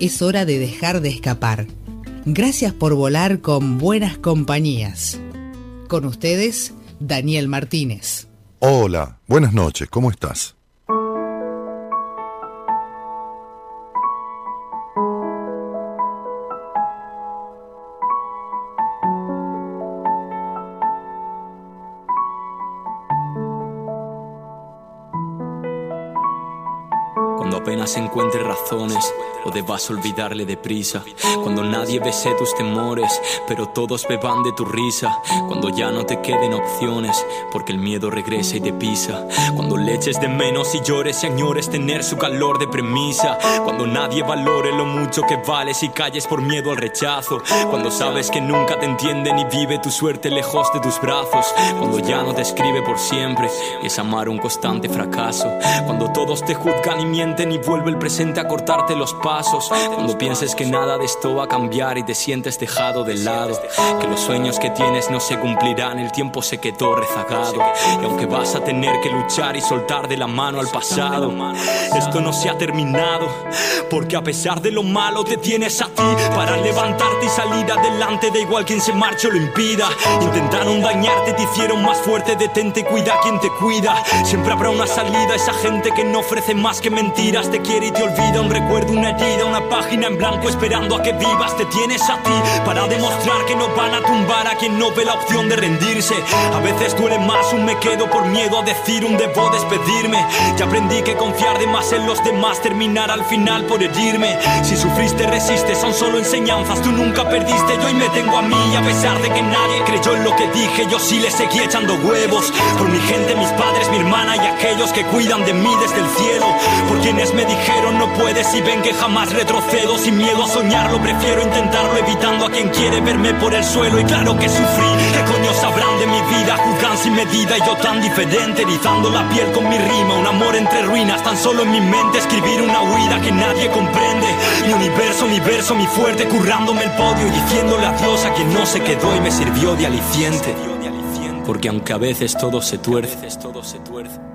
Es hora de dejar de escapar. Gracias por volar con buenas compañías. Con ustedes, Daniel Martínez. Hola, buenas noches, ¿cómo estás? apenas encuentres razones o debas olvidarle deprisa. Cuando nadie bese tus temores, pero todos beban de tu risa. Cuando ya no te queden opciones, porque el miedo regresa y te pisa. Cuando le eches de menos y llores y tener su calor de premisa. Cuando nadie valore lo mucho que vales y calles por miedo al rechazo. Cuando sabes que nunca te entienden y vive tu suerte lejos de tus brazos. Cuando ya no te escribe por siempre y es amar un constante fracaso. Cuando todos te juzgan y mienten y vuelve el presente a cortarte los pasos cuando pienses que nada de esto va a cambiar y te sientes dejado de lado. Que los sueños que tienes no se cumplirán, el tiempo se quedó rezagado. Y aunque vas a tener que luchar y soltar de la mano al pasado, esto no se ha terminado. Porque a pesar de lo malo te tienes a ti para levantarte y salir adelante. Da igual quien se marche o lo impida. Intentaron dañarte, te hicieron más fuerte. Detente, cuida a quien te cuida. Siempre habrá una salida. Esa gente que no ofrece más que mentiras te quiere y te olvida. Un recuerdo, una una página en blanco esperando a que vivas. Te tienes a ti para demostrar que no van a tumbar a quien no ve la opción de rendirse. A veces duele más un me quedo por miedo a decir un debo despedirme. Ya aprendí que confiar de más en los demás terminar al final por herirme. Si sufriste, resistes, son solo enseñanzas. Tú nunca perdiste, yo y me tengo a mí. A pesar de que nadie creyó en lo que dije, yo sí le seguí echando huevos. Por mi gente, mis padres, mi hermana y aquellos que cuidan de mí desde el cielo. Por quienes me dijeron no puedes y ven que jamás más retrocedo sin miedo a soñarlo. Prefiero intentarlo evitando a quien quiere verme por el suelo. Y claro que sufrí. ¿Qué coño sabrán de mi vida? Juzgan sin medida y yo tan diferente. Erizando la piel con mi rima. Un amor entre ruinas. Tan solo en mi mente escribir una huida que nadie comprende. Mi universo, universo, mi fuerte. Currándome el podio y diciéndole adiós a quien no se quedó y me sirvió de aliciente. Porque aunque a veces todo se tuerce,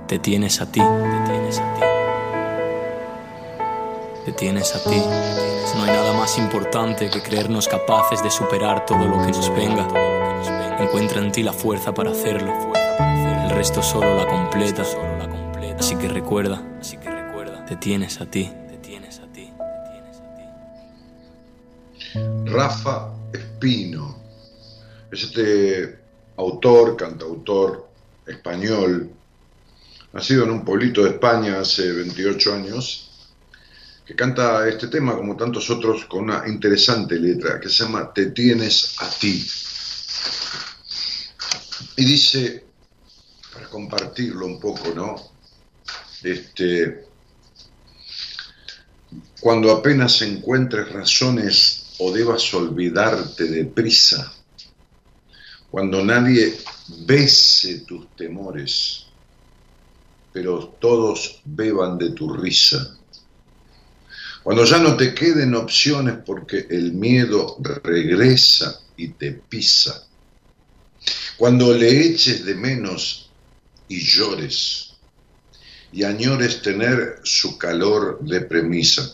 te tienes a ti. Te tienes a ti te tienes a ti. No hay nada más importante que creernos capaces de superar todo lo que nos venga. Encuentra en ti la fuerza para hacerlo. El resto solo la completa. Así que recuerda, te tienes a ti. Rafa Espino es este autor, cantautor español, nacido en un pueblito de España hace 28 años que canta este tema, como tantos otros, con una interesante letra que se llama Te tienes a ti. Y dice, para compartirlo un poco, ¿no? Este, cuando apenas encuentres razones o debas olvidarte de prisa, cuando nadie bese tus temores, pero todos beban de tu risa cuando ya no te queden opciones porque el miedo regresa y te pisa. Cuando le eches de menos y llores y añores tener su calor de premisa.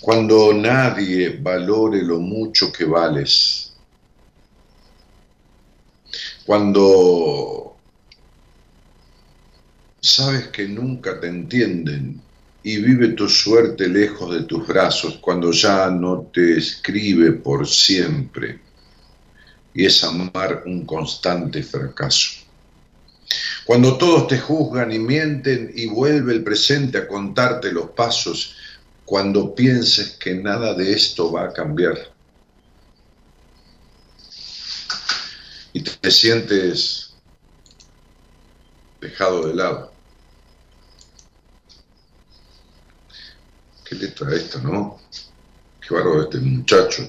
Cuando nadie valore lo mucho que vales. Cuando sabes que nunca te entienden y vive tu suerte lejos de tus brazos cuando ya no te escribe por siempre y es amar un constante fracaso. Cuando todos te juzgan y mienten y vuelve el presente a contarte los pasos, cuando pienses que nada de esto va a cambiar. Y te sientes dejado de lado. ¿Qué letra esto, no? Qué bárbaro este muchacho.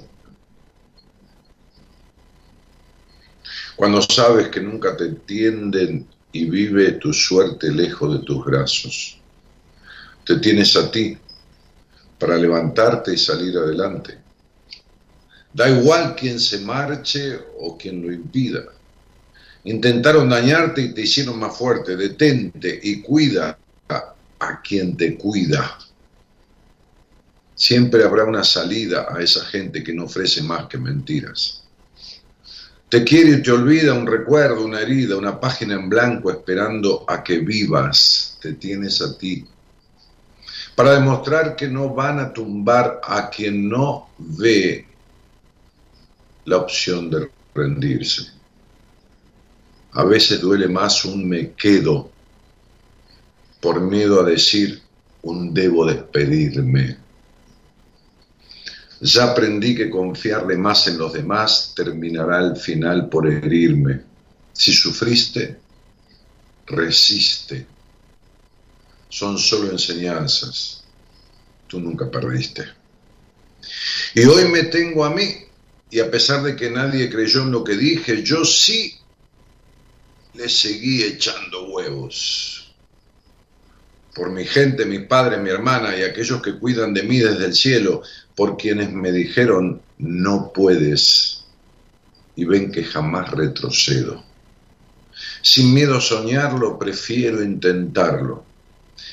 Cuando sabes que nunca te entienden y vive tu suerte lejos de tus brazos. Te tienes a ti para levantarte y salir adelante. Da igual quien se marche o quien lo impida. Intentaron dañarte y te hicieron más fuerte. Detente y cuida a quien te cuida. Siempre habrá una salida a esa gente que no ofrece más que mentiras. Te quiere y te olvida un recuerdo, una herida, una página en blanco esperando a que vivas. Te tienes a ti. Para demostrar que no van a tumbar a quien no ve la opción de rendirse. A veces duele más un me quedo por miedo a decir un debo despedirme. Ya aprendí que confiarle más en los demás terminará al final por herirme. Si sufriste, resiste. Son solo enseñanzas. Tú nunca perdiste. Y hoy me tengo a mí y a pesar de que nadie creyó en lo que dije, yo sí le seguí echando huevos. Por mi gente, mi padre, mi hermana y aquellos que cuidan de mí desde el cielo, por quienes me dijeron, no puedes, y ven que jamás retrocedo. Sin miedo a soñarlo, prefiero intentarlo,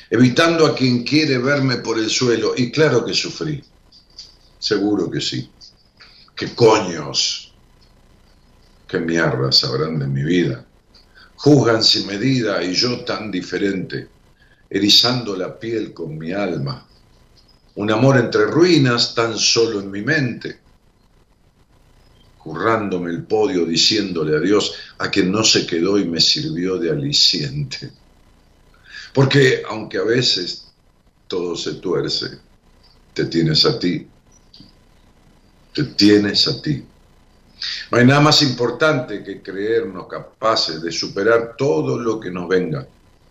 evitando a quien quiere verme por el suelo, y claro que sufrí, seguro que sí qué coños, qué mierda sabrán de mi vida. Juzgan sin medida y yo tan diferente, erizando la piel con mi alma. Un amor entre ruinas tan solo en mi mente. Currándome el podio diciéndole adiós a quien no se quedó y me sirvió de aliciente. Porque aunque a veces todo se tuerce, te tienes a ti te tienes a ti. No hay nada más importante que creernos capaces de superar todo lo que nos venga.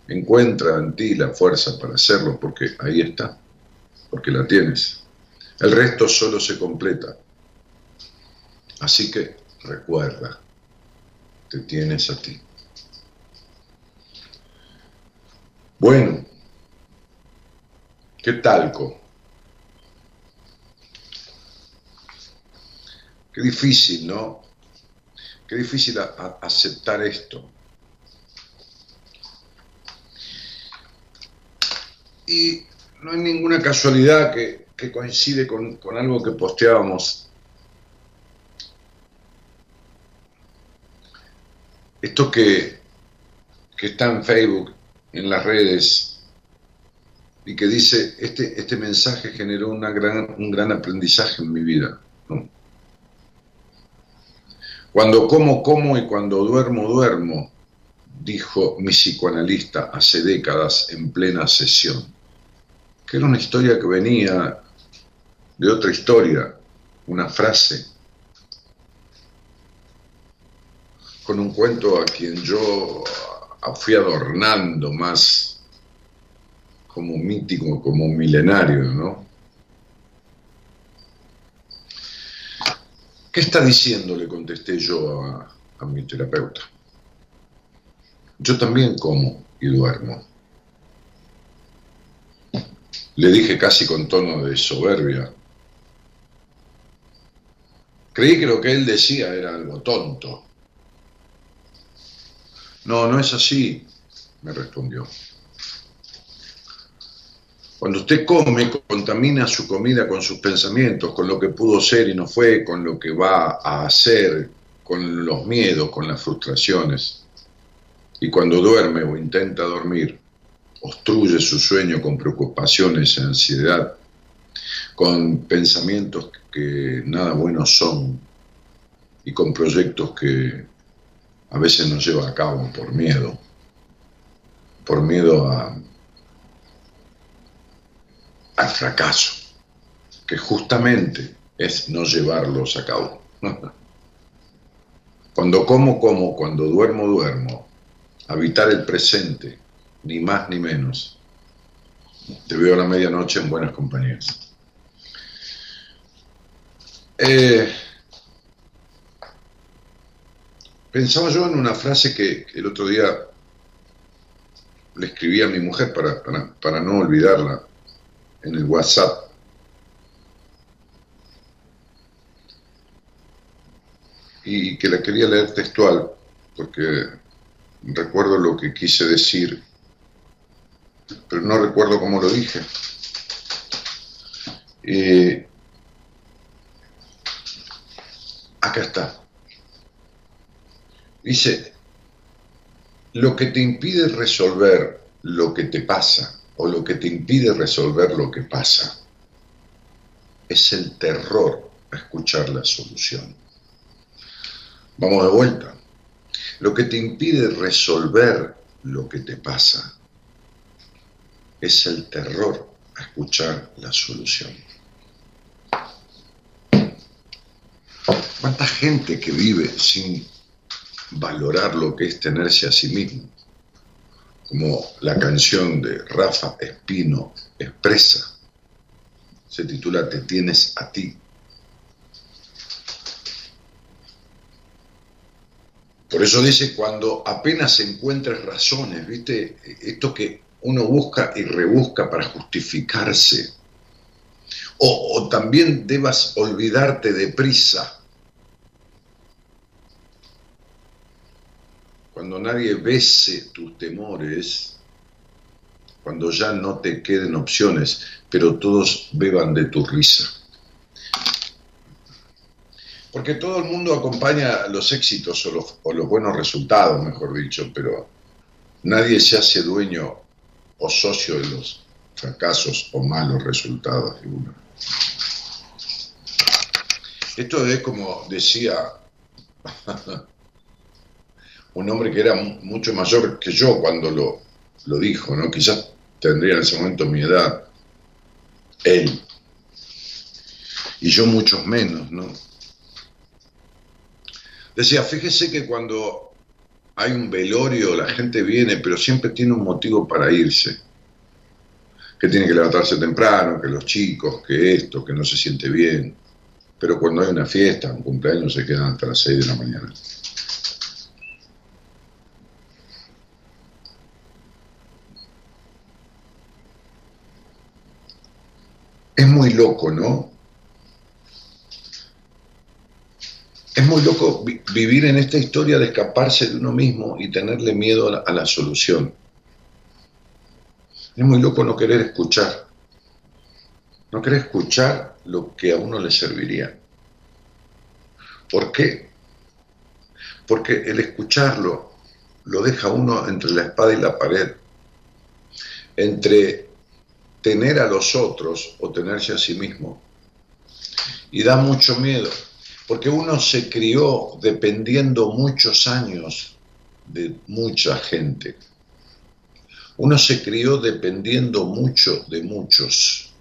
Encuentra en ti la fuerza para hacerlo porque ahí está, porque la tienes. El resto solo se completa. Así que recuerda, te tienes a ti. Bueno, ¿qué talco? Qué difícil, ¿no? Qué difícil aceptar esto. Y no hay ninguna casualidad que, coincide con, algo que posteábamos. Esto que, que está en Facebook, en las redes, y que dice, este, este mensaje generó una gran, un gran aprendizaje en mi vida. Cuando como, como y cuando duermo, duermo, dijo mi psicoanalista hace décadas en plena sesión, que era una historia que venía de otra historia, una frase, con un cuento a quien yo fui adornando más como mítico, como milenario, ¿no? ¿Qué está diciendo? Le contesté yo a, mi terapeuta. Yo también como y duermo. Le dije casi con tono de soberbia. Creí que lo que él decía era algo tonto. No, no es así, me respondió. Cuando usted come, contamina su comida con sus pensamientos, con lo que pudo ser y no fue, con lo que va a hacer, con los miedos, con las frustraciones. Y cuando duerme o intenta dormir, obstruye su sueño con preocupaciones ansiedad, con pensamientos que nada buenos son y con proyectos que a veces no lleva a cabo por miedo, por miedo a al fracaso, que justamente es no llevarlos a cabo. Cuando como, como, cuando duermo, duermo, habitar el presente, ni más ni menos. Te veo a la medianoche en buenas compañías. Eh, pensaba yo en una frase que, el otro día le escribí a mi mujer para, para no olvidarla en el WhatsApp. Y que la quería leer textual, porque recuerdo lo que quise decir, pero no recuerdo cómo lo dije. Acá está. Dice, lo que te impide resolver lo que te pasa o lo que te impide resolver lo que pasa es el terror a escuchar la solución. Vamos de vuelta. Lo que te impide resolver lo que te pasa es el terror a escuchar la solución. ¿Cuánta gente que vive sin valorar lo que es tenerse a sí mismo? Como la canción de Rafa Espino expresa, se titula Te tienes a ti. Por eso dice, cuando apenas encuentres razones, ¿viste? Esto que uno busca y rebusca para justificarse. O, o también debas olvidarte de prisa cuando nadie bese tus temores, cuando ya no te queden opciones, pero todos beban de tu risa. Porque todo el mundo acompaña los éxitos o los, o los buenos resultados, mejor dicho, pero nadie se hace dueño o socio de los fracasos o malos resultados de uno. Esto es como decía un hombre que era mucho mayor que yo cuando lo, lo dijo, ¿no? Quizás tendría en ese momento mi edad, él, y yo muchos menos, ¿no? Decía, fíjese que cuando hay un velorio la gente viene, pero siempre tiene un motivo para irse. Que tiene que levantarse temprano, que los chicos, que esto, que no se siente bien. Pero cuando hay una fiesta, un cumpleaños, se quedan hasta las 6 de la mañana. Es muy loco, ¿no? Es muy loco vivir en esta historia de escaparse de uno mismo y tenerle miedo a la, solución. Es muy loco no querer escuchar. No querer escuchar lo que a uno le serviría. ¿Por qué? Porque el escucharlo lo deja uno entre la espada y la pared, entre tener a los otros o tenerse a sí mismo. Y da mucho miedo, porque uno se crió dependiendo muchos años de mucha gente. Uno se crió dependiendo mucho de muchos.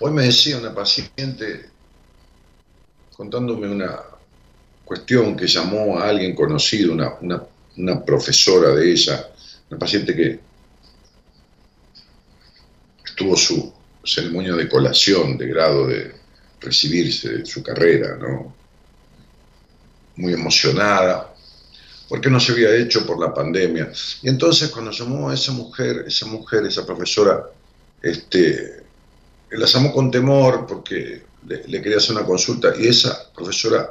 Hoy me decía una paciente, contándome una cuestión que llamó a alguien conocido, una, una profesora de ella, una paciente que tuvo su ceremonia de colación, de grado de recibirse de su carrera, ¿no? Muy emocionada, porque no se había hecho por la pandemia. Y entonces cuando llamó a esa mujer, esa mujer, esa profesora, este, la llamó con temor porque le, quería hacer una consulta y esa profesora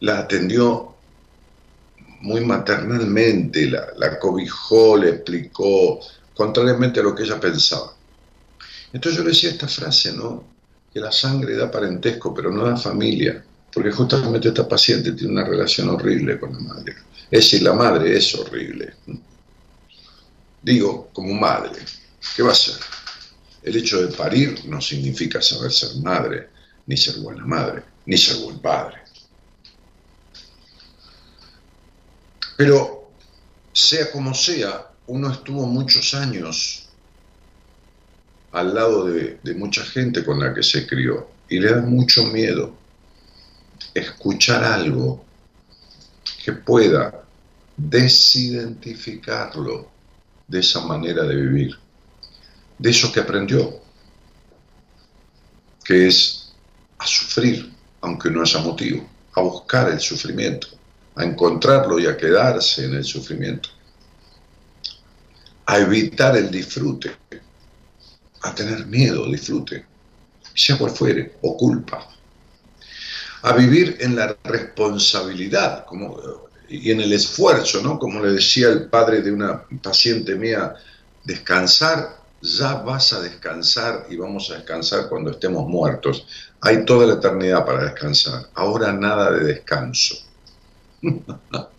la atendió muy maternalmente, la, la, cobijó, le explicó, contrariamente a lo que ella pensaba. Entonces yo le decía esta frase, ¿no? Que la sangre da parentesco, pero no da familia, porque justamente esta paciente tiene una relación horrible con la madre. Es decir, la madre es horrible. Digo, como madre, ¿qué va a ser? El hecho de parir no significa saber ser madre, ni ser buena madre, ni ser buen padre. Pero, sea como sea, uno estuvo muchos años al lado de, mucha gente con la que se crió y le da mucho miedo escuchar algo que pueda desidentificarlo de esa manera de vivir, de eso que aprendió. que es a sufrir, aunque no haya motivo, a buscar el sufrimiento, a encontrarlo y a quedarse en el sufrimiento, a evitar el disfrute, a tener miedo, disfrute, sea cual fuere, o culpa, a vivir en la responsabilidad como, y en el esfuerzo, ¿no? Como le decía el padre de una paciente mía, descansar, ya vas a descansar y vamos a descansar cuando estemos muertos. Hay toda la eternidad para descansar. Ahora nada de descanso.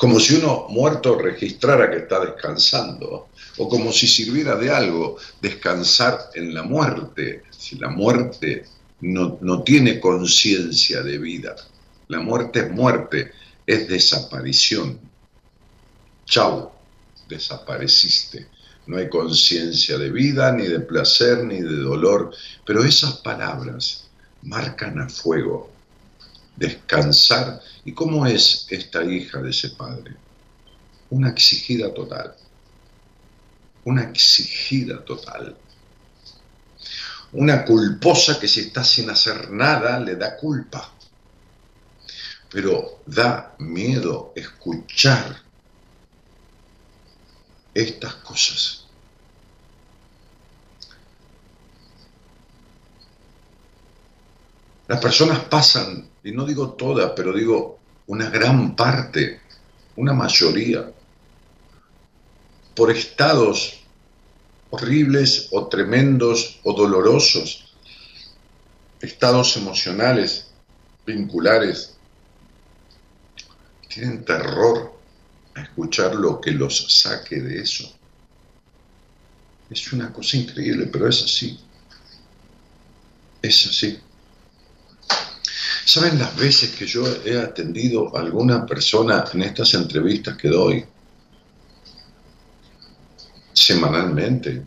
como si uno muerto registrara que está descansando, o como si sirviera de algo descansar en la muerte, si la muerte no, no tiene conciencia de vida. La muerte es muerte, es desaparición. Chau, desapareciste. No hay conciencia de vida, ni de placer, ni de dolor, pero esas palabras marcan a fuego descansar. ¿Y cómo es esta hija de ese padre? Una exigida total. Una exigida total. Una culposa que si está sin hacer nada le da culpa. Pero da miedo escuchar estas cosas. Las personas pasan y no digo todas, pero digo una gran parte, una mayoría, por estados horribles o tremendos o dolorosos, estados emocionales, vinculares, tienen terror a escuchar lo que los saque de eso. Es una cosa increíble, pero es así. Es así. ¿Saben las veces que yo he atendido a alguna persona en estas entrevistas que doy? Semanalmente,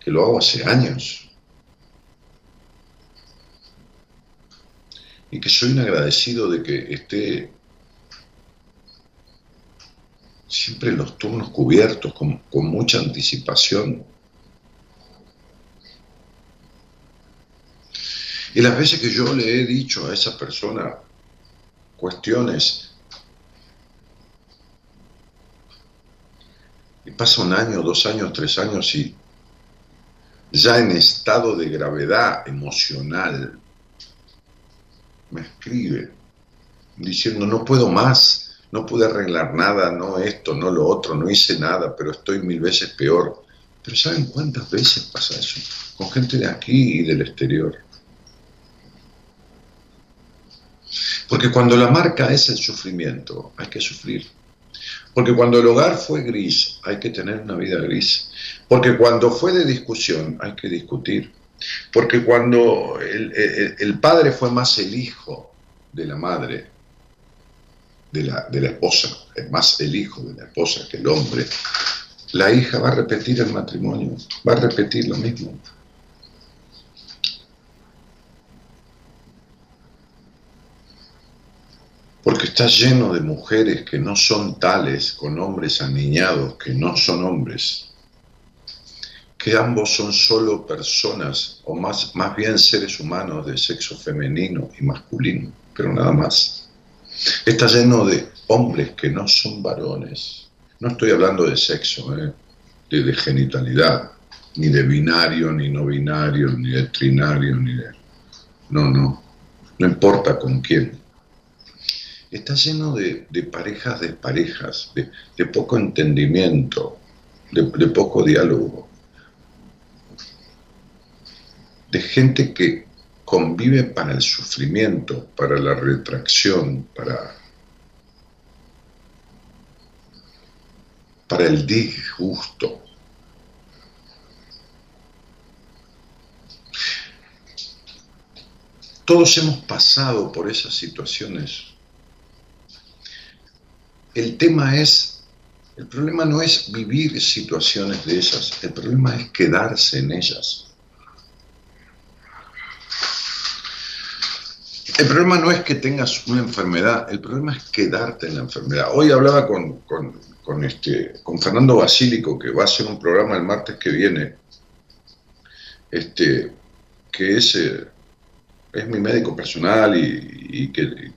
que lo hago hace años. Y que soy un agradecido de que esté siempre los turnos cubiertos, con mucha anticipación Y las veces que yo le he dicho a esa persona cuestiones, y pasa un año, dos años, tres años y ya en estado de gravedad emocional me escribe diciendo no puedo más, no pude arreglar nada, no esto, no lo otro, no hice nada, pero estoy mil veces peor. Pero ¿saben cuántas veces pasa eso? Con gente de aquí y del exterior. Porque cuando la marca es el sufrimiento, hay que sufrir. Porque cuando el hogar fue gris, hay que tener una vida gris. Porque cuando fue de discusión, hay que discutir. Porque cuando el, padre fue más el hijo de la madre, de la, de la esposa, es más el hijo de la esposa que el hombre, la hija va a repetir el matrimonio, va a repetir lo mismo. Porque está lleno de mujeres que no son tales, con hombres aniñados que no son hombres, que ambos son solo personas, o más, más bien seres humanos de sexo femenino y masculino, pero nada más. Está lleno de hombres que no son varones. No estoy hablando de sexo, ¿eh? de, de genitalidad, ni de binario, ni no binario, ni de trinario, ni de... No, no, no importa con quién está lleno de, parejas desparejas, de, de poco entendimiento, de, poco diálogo, de gente que convive para el sufrimiento, para la retracción, para, para el disgusto. Todos hemos pasado por esas situaciones el tema es, el problema no es vivir situaciones de esas, el problema es quedarse en ellas. El problema no es que tengas una enfermedad, el problema es quedarte en la enfermedad. Hoy hablaba con, con, este, con Fernando Basílico, que va a hacer un programa el martes que viene, este, que es, eh, es mi médico personal y, que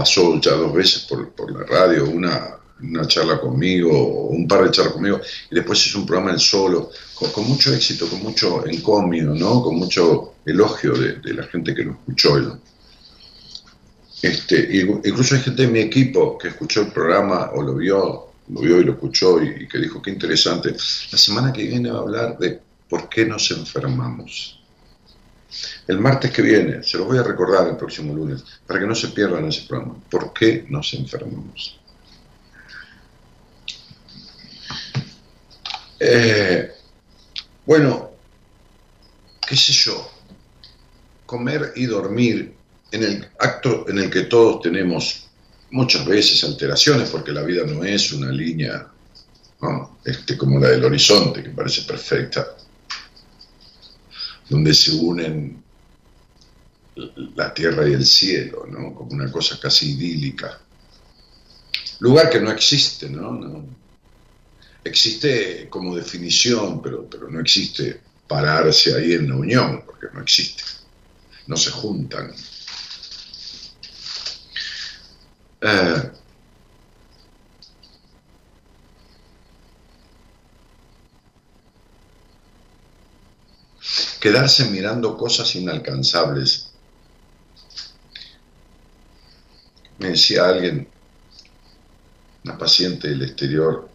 pasó ya dos veces por, la radio, una, una charla conmigo, un par de charlas conmigo, y después hizo un programa en solo, con, mucho éxito, con mucho encomio, ¿no? con mucho elogio de, la gente que lo escuchó. Este, incluso hay gente de mi equipo que escuchó el programa o lo vio, lo vio y lo escuchó y, que dijo, qué interesante. La semana que viene va a hablar de por qué nos enfermamos. El martes que viene, se los voy a recordar el próximo lunes, para que no se pierdan ese programa. ¿Por qué nos enfermamos? Eh, bueno, qué sé yo, comer y dormir en el acto en el que todos tenemos muchas veces alteraciones, porque la vida no es una línea este, como la del horizonte, que parece perfecta, donde se unen la tierra y el cielo, ¿no? como una cosa casi idílica. Lugar que no existe, ¿no? Existe como definición, pero, pero no existe pararse ahí en la unión, porque no existe, no se juntan. Eh, quedarse mirando cosas inalcanzables. Me decía alguien, una paciente del exterior,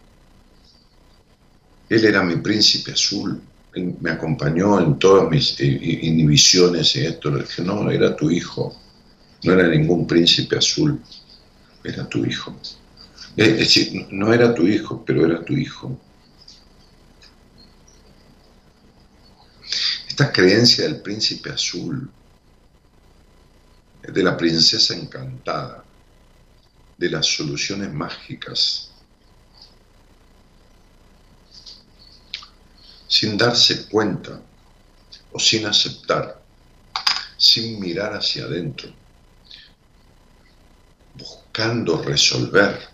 él era mi príncipe azul, él me acompañó en todas mis inhibiciones y esto. Le dije, no, era tu hijo, no era ningún príncipe azul era tu hijo. Es decir, no era tu hijo, pero era tu hijo. Esta creencia del príncipe azul, de la princesa encantada, de las soluciones mágicas, sin darse cuenta o sin aceptar, sin mirar hacia adentro, buscando resolver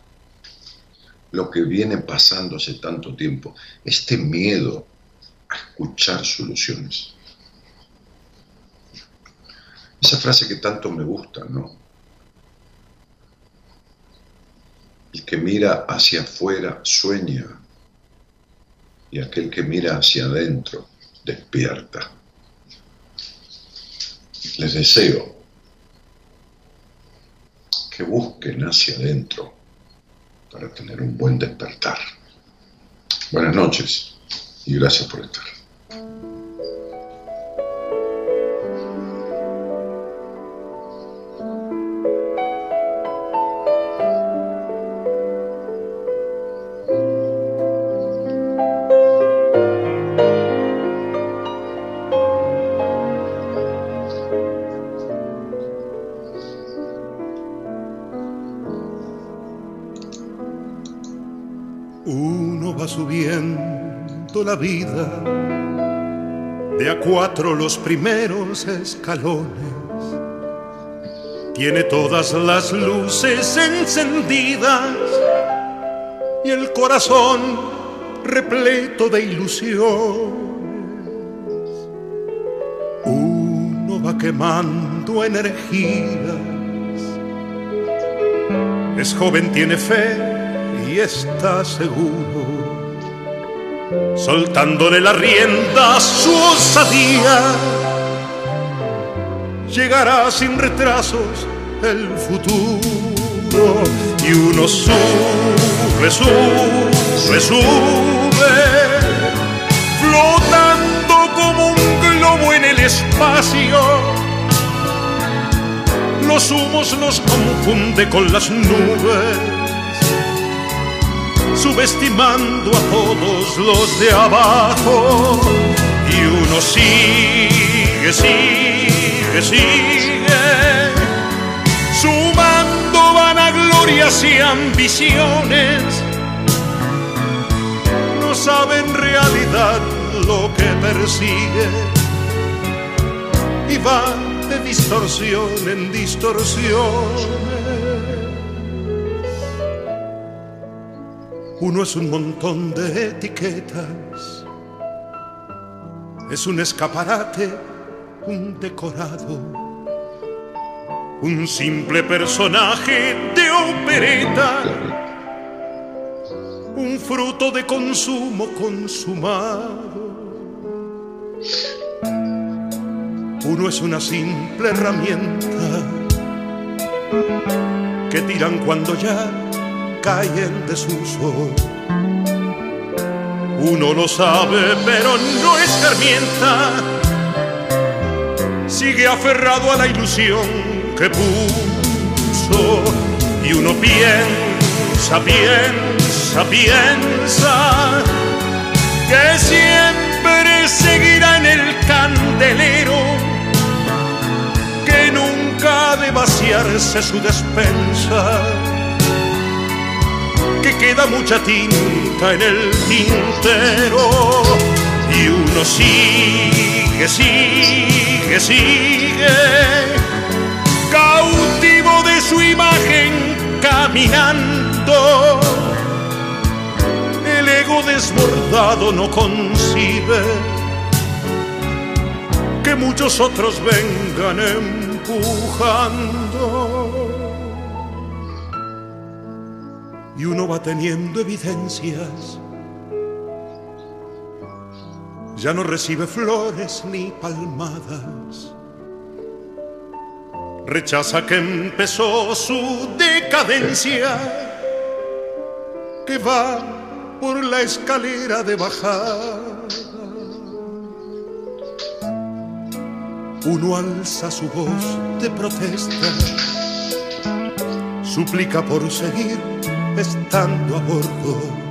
lo que viene pasando hace tanto tiempo, este miedo escuchar soluciones. Esa frase que tanto me gusta, ¿no? El que mira hacia afuera sueña y aquel que mira hacia adentro despierta. Les deseo que busquen hacia adentro para tener un buen despertar. Buenas noches y gracias por estar. Vida, de a cuatro los primeros escalones. Tiene todas las luces encendidas y el corazón repleto de ilusiones. Uno va quemando energías. Es joven, tiene fe y está seguro soltándole la rienda a su osadía. Llegará sin retrasos el futuro y uno sube, sube, sube, flotando como un globo en el espacio. Los humos los confunde con las nubes subestimando a todos los de abajo. Y uno sigue, sigue, sigue, sumando vanaglorias y ambiciones. No sabe en realidad lo que persigue y va de distorsión en distorsión Uno es un montón de etiquetas. Es un escaparate, un decorado, un simple personaje de opereta, un fruto de consumo consumado. Uno es una simple herramienta que tiran cuando ya cae en desuso. Uno lo sabe, pero no escarmienta. Sigue aferrado a la ilusión que puso. Y uno piensa, piensa, piensa que siempre seguirá en el candelero, que nunca ha de vaciarse su despensa queda mucha tinta en el tintero. Y uno sigue, sigue, sigue, cautivo de su imagen caminando. El ego desbordado no concibe que muchos otros vengan empujando y uno va teniendo evidencias. Ya no recibe flores ni palmadas. Rechaza que empezó su decadencia, que va por la escalera de bajada. Uno alza su voz de protesta, suplica por seguir estando a bordo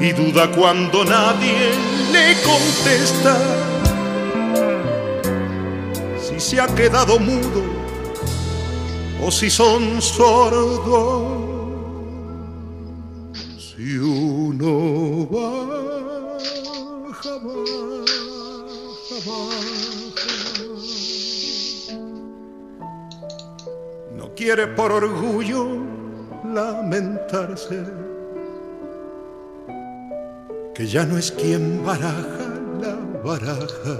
y duda cuando nadie le contesta si se ha quedado mudo o si son sordos. Si uno baja, baja, baja. No quiere por orgullo lamentarse, que ya no es quien baraja la baraja,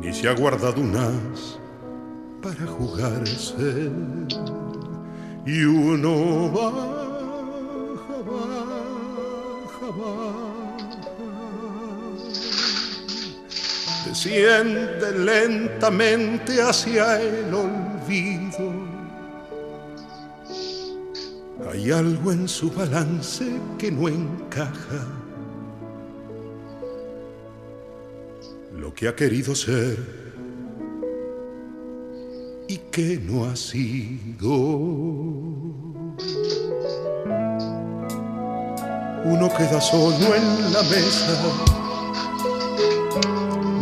ni se ha guardado un as para jugarse, y uno baja, baja, baja, desciende lentamente hacia el olvido hay algo en su balance que no encaja. Lo que ha querido ser y que no ha sido. Uno queda solo en la mesa,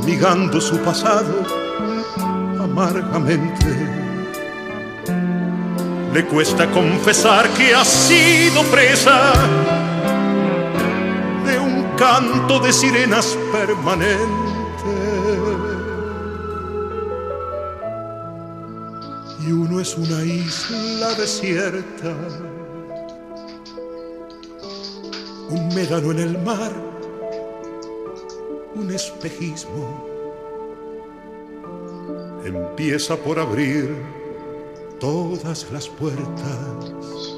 migando su pasado amargamente le cuesta confesar que ha sido presa de un canto de sirenas permanente. Y uno es una isla desierta, un médano en el mar, un espejismo. Empieza por abrir todas las puertas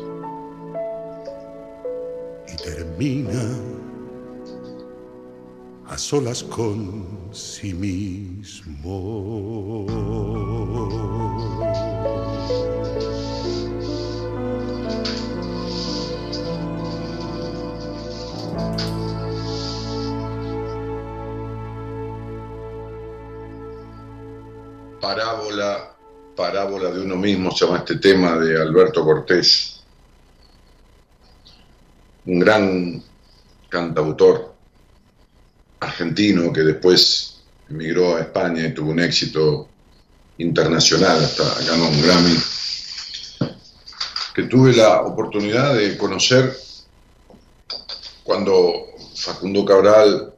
y termina a solas con sí mismo. Parábola parábola de uno mismo, se llama este tema de Alberto Cortés, un gran cantautor argentino que después emigró a España y tuvo un éxito internacional, hasta ganó un Grammy, que tuve la oportunidad de conocer cuando Facundo Cabral,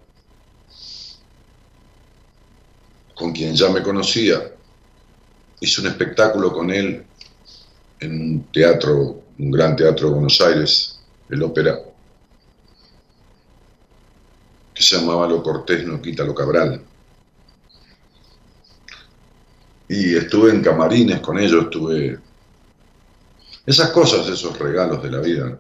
con quien ya me conocía, hice un espectáculo con él en un teatro, un gran teatro de Buenos Aires, el Ópera. se llamaba Lo Cortés no quita lo Cabral. Y estuve en camarines con ellos, estuve... Esas cosas, esos regalos de la vida.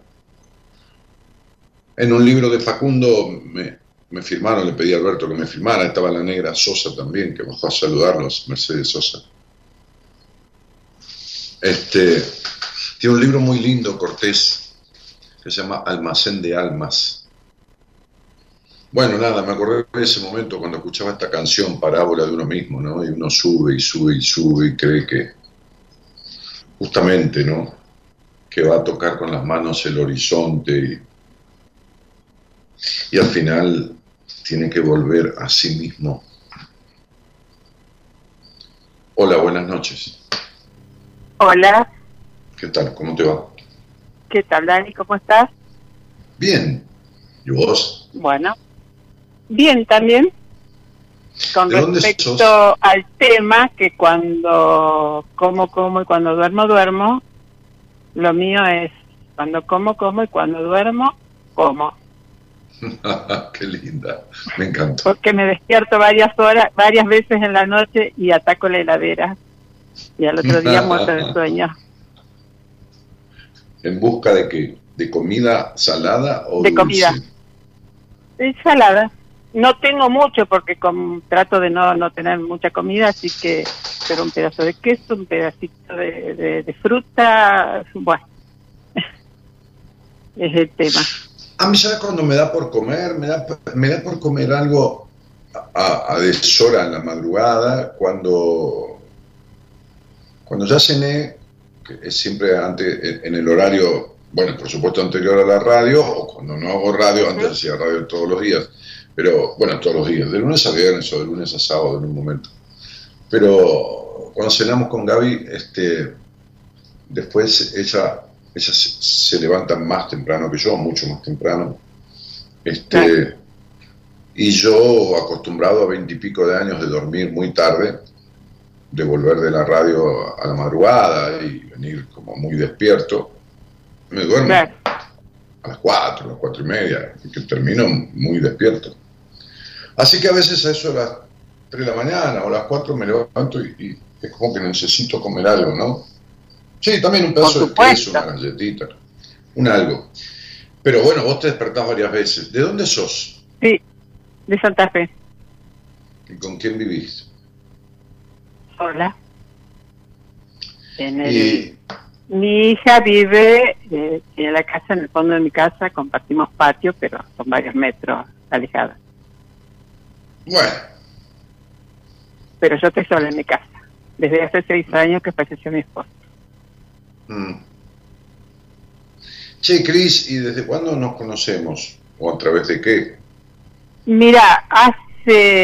En un libro de Facundo me, me firmaron, le pedí a Alberto que me firmara, estaba la negra Sosa también, que bajó a saludarlos, Mercedes Sosa. Este, tiene un libro muy lindo, Cortés, que se llama Almacén de Almas. Bueno, nada, me acordé de ese momento cuando escuchaba esta canción, Parábola de uno mismo, ¿no? Y uno sube y sube y sube y cree que, justamente, ¿no? Que va a tocar con las manos el horizonte y, y al final tiene que volver a sí mismo. Hola, buenas noches. Hola, ¿Qué tal? ¿Cómo te va? ¿qué tal Dani? ¿Cómo estás? Bien. ¿Y vos? Bueno, bien también. Con ¿De dónde respecto sos? al tema que cuando como, como y cuando duermo, duermo, lo mío es cuando como, como y cuando duermo, como. Qué linda. Me encantó. Porque me despierto varias horas, varias veces en la noche y ataco la heladera. Y al otro día muerto de sueño. ¿En busca de qué? ¿De comida salada o De dulce? comida. Ensalada. No tengo mucho porque trato de no, no tener mucha comida, así que pero un pedazo de queso, un pedacito de, de- de fruta, bueno, es el tema. A mí, ¿sabes cuando me da por comer? Me da, me da por comer algo a, a deshora en la madrugada, cuando, cuando ya cené, que es siempre antes, en, el horario, bueno, por supuesto anterior a la radio, o cuando no hago radio, antes hacía radio todos los días, pero bueno, todos los días, de lunes a viernes o de lunes a sábado en un momento. Pero cuando cenamos con Gaby, este, después ella, ella se, se levanta más temprano que yo, mucho más temprano. Este, y yo, acostumbrado a veintipico de años de dormir muy tarde, de volver de la radio a la madrugada y venir como muy despierto, me duermo Claro. a las cuatro, a las cuatro y media, y que termino muy despierto. Así que a veces a eso de las 3 de la mañana o a las 4 me levanto y, y es como que necesito comer algo, ¿no? Sí, también un pedazo de queso, una galletita, un algo. Pero bueno, vos te despertás varias veces. ¿De dónde sos? Sí, de Santa Fe. ¿Y con quién vivís? Hola. En el, Y, Mi hija vive eh, en la casa, en el fondo de mi casa, compartimos patio, pero son varios metros alejadas. bueno, Pero yo estoy sola en mi casa. Desde hace seis años que falleció mi esposo. mm. Che, Cris, ¿y desde cuándo nos conocemos? ¿O a través de qué? Mira, hace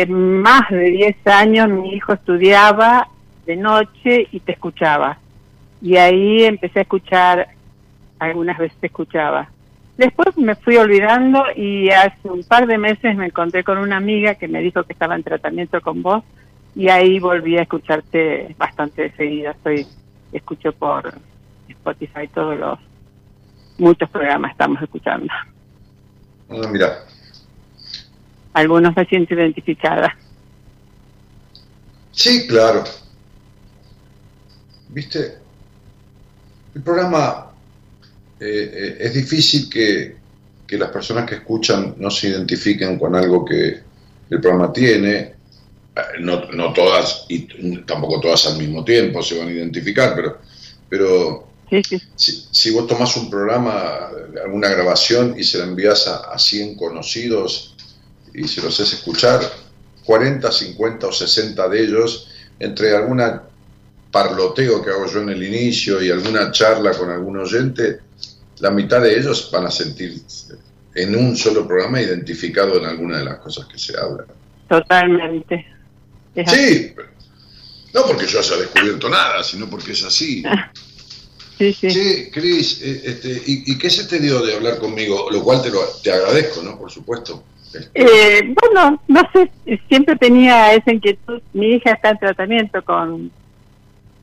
más de 10 años mi hijo estudiaba de noche y te escuchaba. Y ahí empecé a escuchar, algunas veces escuchaba. Después me fui olvidando y hace un par de meses me encontré con una amiga que me dijo que estaba en tratamiento con vos y ahí volví a escucharte bastante de seguida. Estoy, escucho por Spotify todos los, muchos programas estamos escuchando. Ah, mira, Algunos me siento identificada. Sí, claro. Viste, el programa eh, eh, es difícil que, que las personas que escuchan no se identifiquen con algo que el programa tiene. Eh, No, no todas, y tampoco todas al mismo tiempo se van a identificar, pero, pero Sí, sí. si, si vos tomás un programa, alguna grabación y se la envías a, a 100 conocidos y se los haces escuchar, 40, 50 o 60 de ellos, entre alguna parloteo que hago yo en el inicio y alguna charla con algún oyente, la mitad de ellos van a sentir en un solo programa identificado en alguna de las cosas que se hablan. Totalmente. Es así. Sí, no porque yo haya descubierto nada, sino porque es así. Sí, sí. Sí, Cris, eh, este, ¿y, y qué se te dio de hablar conmigo? Lo cual te, lo, te agradezco, ¿no? Por supuesto. Eh, bueno, no sé, siempre tenía esa inquietud. Mi hija está en tratamiento con,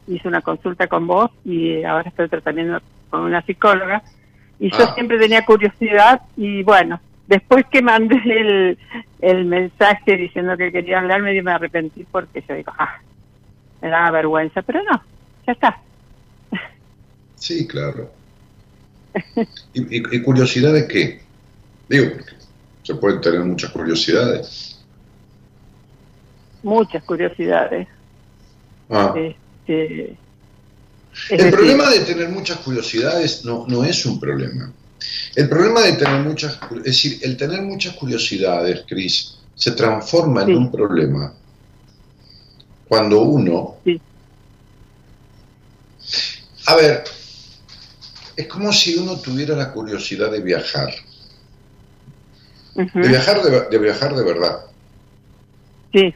hice una consulta con vos y ahora estoy tratando con una psicóloga. Y yo Ah. siempre tenía curiosidad y bueno, después que mandé el, el mensaje diciendo que quería hablarme y me arrepentí porque yo digo, ah, me daba vergüenza, pero no, ya está. Sí, claro. ¿Y, y, curiosidad de qué? Digo, se pueden tener muchas curiosidades. Muchas curiosidades. Ah. Este, el problema de tener muchas curiosidades no, no es un problema. El problema de tener muchas, es decir, el tener muchas curiosidades, Cris, se transforma en un problema cuando uno... A ver, es como si uno tuviera la curiosidad de viajar. De viajar de, viajar de verdad. Sí.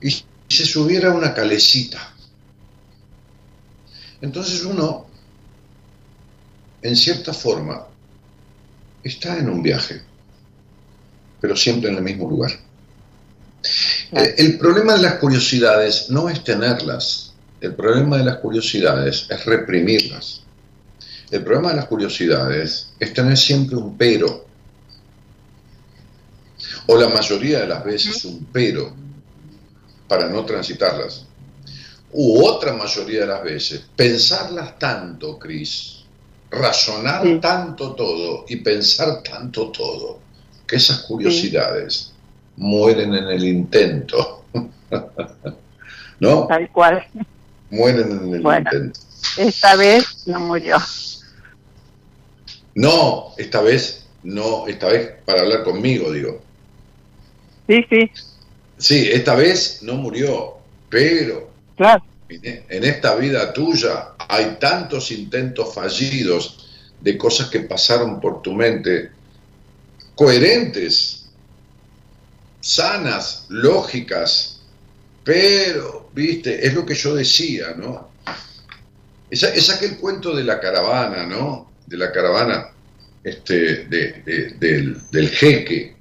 Y se subiera una calecita. Entonces uno en cierta forma, está en un viaje, pero siempre en el mismo lugar. Eh, el problema de las curiosidades no es tenerlas, el problema de las curiosidades es reprimirlas. El problema de las curiosidades es tener siempre un pero, o la mayoría de las veces un pero, para no transitarlas. U otra mayoría de las veces, pensarlas tanto, Cris, razonar tanto todo y pensar tanto todo, que esas curiosidades mueren en el intento. ¿No? Tal cual. Mueren en el intento. Esta vez no murió. No, esta vez no, esta vez para hablar conmigo, digo. Sí, sí. Sí, esta vez no murió, pero claro. en esta vida tuya hay tantos intentos fallidos de cosas que pasaron por tu mente, coherentes, sanas, lógicas, pero, viste, es lo que yo decía, ¿no? Es, aquel cuento de la caravana, ¿no? De la caravana este, del, del jeque.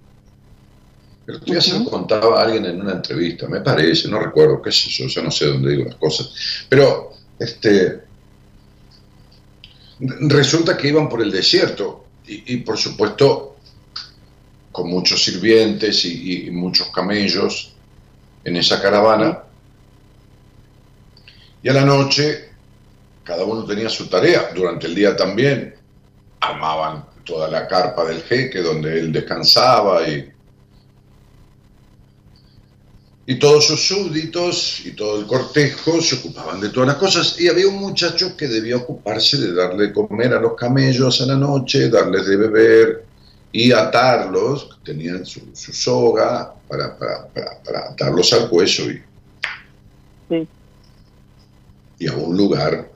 Pero ya se lo contaba a alguien en una entrevista, me parece, no recuerdo, qué sé yo, ya no sé dónde digo las cosas. Pero, este, Resulta que iban por el desierto y, por supuesto con muchos sirvientes y, muchos camellos en esa caravana. Y a la noche cada uno tenía su tarea, durante el día también armaban toda la carpa del jeque donde él descansaba y y todos sus súbditos y todo el cortejo se ocupaban de todas las cosas y había un muchacho que debía ocuparse de darle de comer a los camellos a la noche, darles de beber y atarlos, tenían su, soga para, atarlos al cuello y, y a un lugar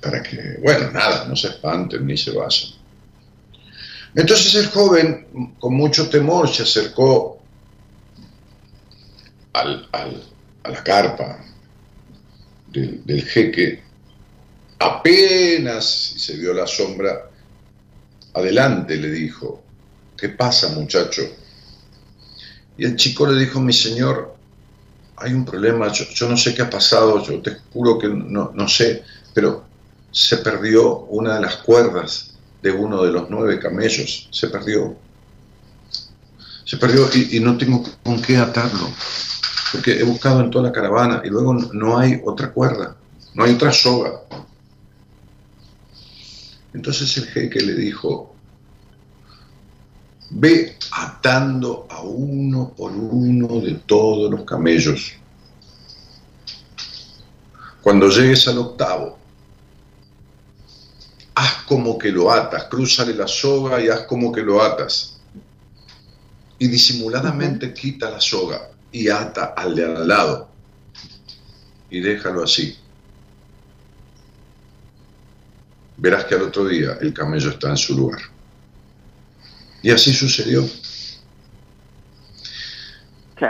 para que, bueno, nada, no se espanten ni se vayan. Entonces el joven, con mucho temor, se acercó al, a la carpa del, jeque, apenas se vio la sombra, adelante le dijo, ¿qué pasa muchacho? Y el chico le dijo, mi señor, hay un problema, yo, no sé qué ha pasado, yo te juro que no, no, sé, pero se perdió una de las cuerdas de uno de los nueve camellos, se perdió. Se perdió y no tengo con qué atarlo porque he buscado en toda la caravana y luego no hay otra cuerda, no hay otra soga. Entonces el jeque le dijo, ve atando a uno por uno de todos los camellos. Cuando llegues al octavo, haz como que lo atas, cruzale la soga y haz como que lo atas. Y disimuladamente quita la soga y ata al de al lado y déjalo así. Verás que al otro día el camello está en su lugar. Y así sucedió.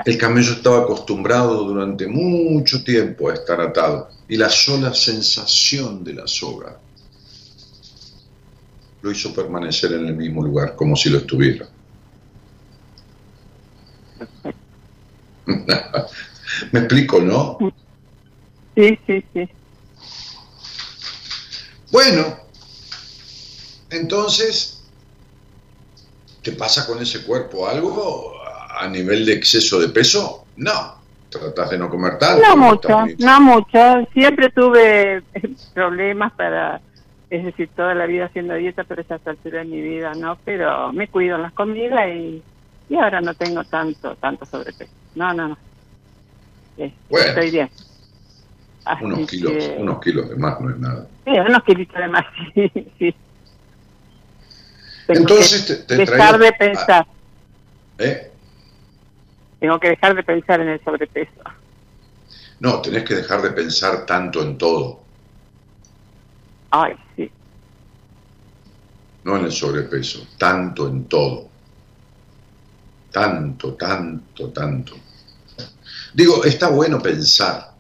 El camello estaba acostumbrado durante mucho tiempo a estar atado y la sola sensación de la soga lo hizo permanecer en el mismo lugar como si lo estuviera. Me explico, ¿no? Sí, sí, sí. Bueno, entonces ¿Te pasa con ese cuerpo algo a nivel de exceso de peso? No. ¿Tratas de no comer tanto? No mucho, no mucho. Siempre tuve problemas para, es decir, toda la vida haciendo dieta, pero esa altura de mi vida no. Pero me cuido en las comidas y, y ahora no tengo tanto, tanto sobrepeso. No, no, no. Bueno, Estoy bien. unos kilos, unos kilos de más no es nada. Sí, unos kilitos de más, sí. sí. Entonces te, te dejar de pensar. ¿Eh? Tengo que dejar de pensar en el sobrepeso. No, tenés que dejar de pensar tanto en todo. Ay, sí. No en el sobrepeso, tanto en todo. Tanto, tanto, tanto. Digo, está bueno pensar.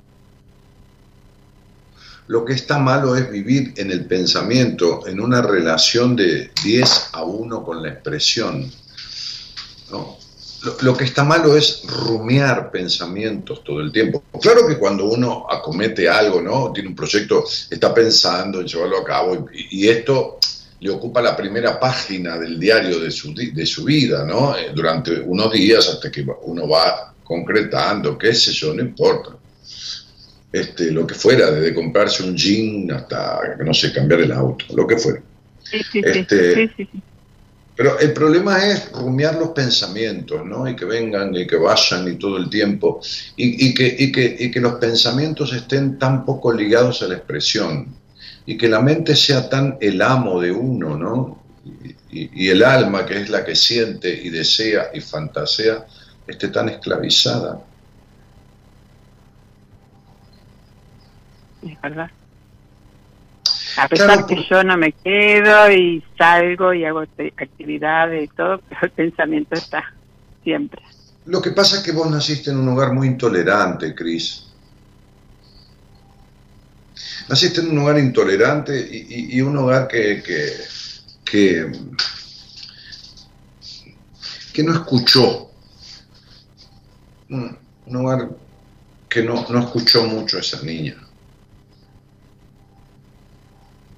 Lo que está malo es vivir en el pensamiento, en una relación de 10 a 1 con la expresión. No, lo, que está malo es rumiar pensamientos todo el tiempo. Claro que cuando uno acomete algo, ¿no? Tiene un proyecto, está pensando en llevarlo a cabo y, esto le ocupa la primera página del diario de su, de su vida, ¿no? Eh, durante unos días hasta que uno va concretando, qué sé yo, no importa. Este, lo que fuera, desde comprarse un jean hasta, no sé, cambiar el auto, lo que fuera. Sí, sí, este, sí, pero el problema es rumiar los pensamientos, ¿no? Y que vengan y que vayan y todo el tiempo. Y, que, y, que, y que los pensamientos estén tan poco ligados a la expresión. Y que la mente sea tan el amo de uno, ¿no? Y, y el alma, que es la que siente y desea y fantasea, esté tan esclavizada. Es verdad. A pesar que yo no me quedo y salgo y hago actividades y todo, pero el pensamiento está siempre. Lo que pasa es que vos naciste en un hogar muy intolerante, Cris. Naciste en un hogar intolerante y, un hogar que, que, que, que, no escuchó. Un, hogar que no, no escuchó mucho a esa niña.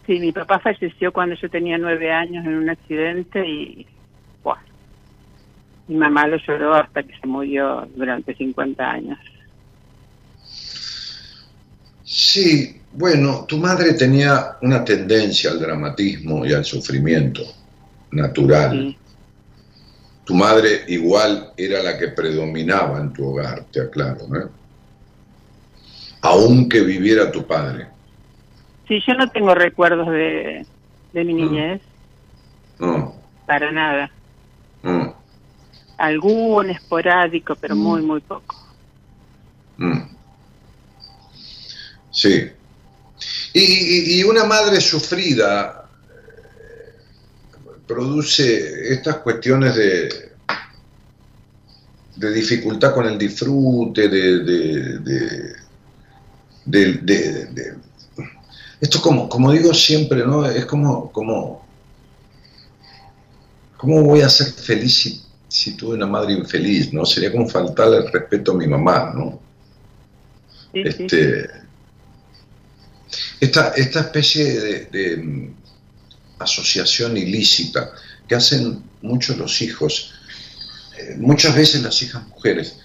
Sí, mi papá falleció cuando yo tenía nueve años en un accidente y mi mamá lo lloró hasta que se murió durante 50 años. Sí, bueno, tu madre tenía una tendencia al dramatismo y al sufrimiento natural. Tu madre igual era la que predominaba en tu hogar, te aclaro, ¿no? Aunque viviera tu padre. Sí, yo no tengo recuerdos de, de mi mm. niñez. No. Para nada. No. Algún esporádico, pero mm. muy, muy poco. Mm. Sí. Y, y, una madre sufrida eh, produce estas cuestiones de, de dificultad con el disfrute, de, de, de, esto como, como digo siempre, ¿no? Es como, como, ¿cómo voy a ser feliz si, tuve una madre infeliz, ¿no? Sería como faltarle el respeto a mi mamá, ¿no? este, Esta, esta especie de, mm, asociación ilícita que hacen muchos los hijos, eh, muchas veces las hijas mujeres,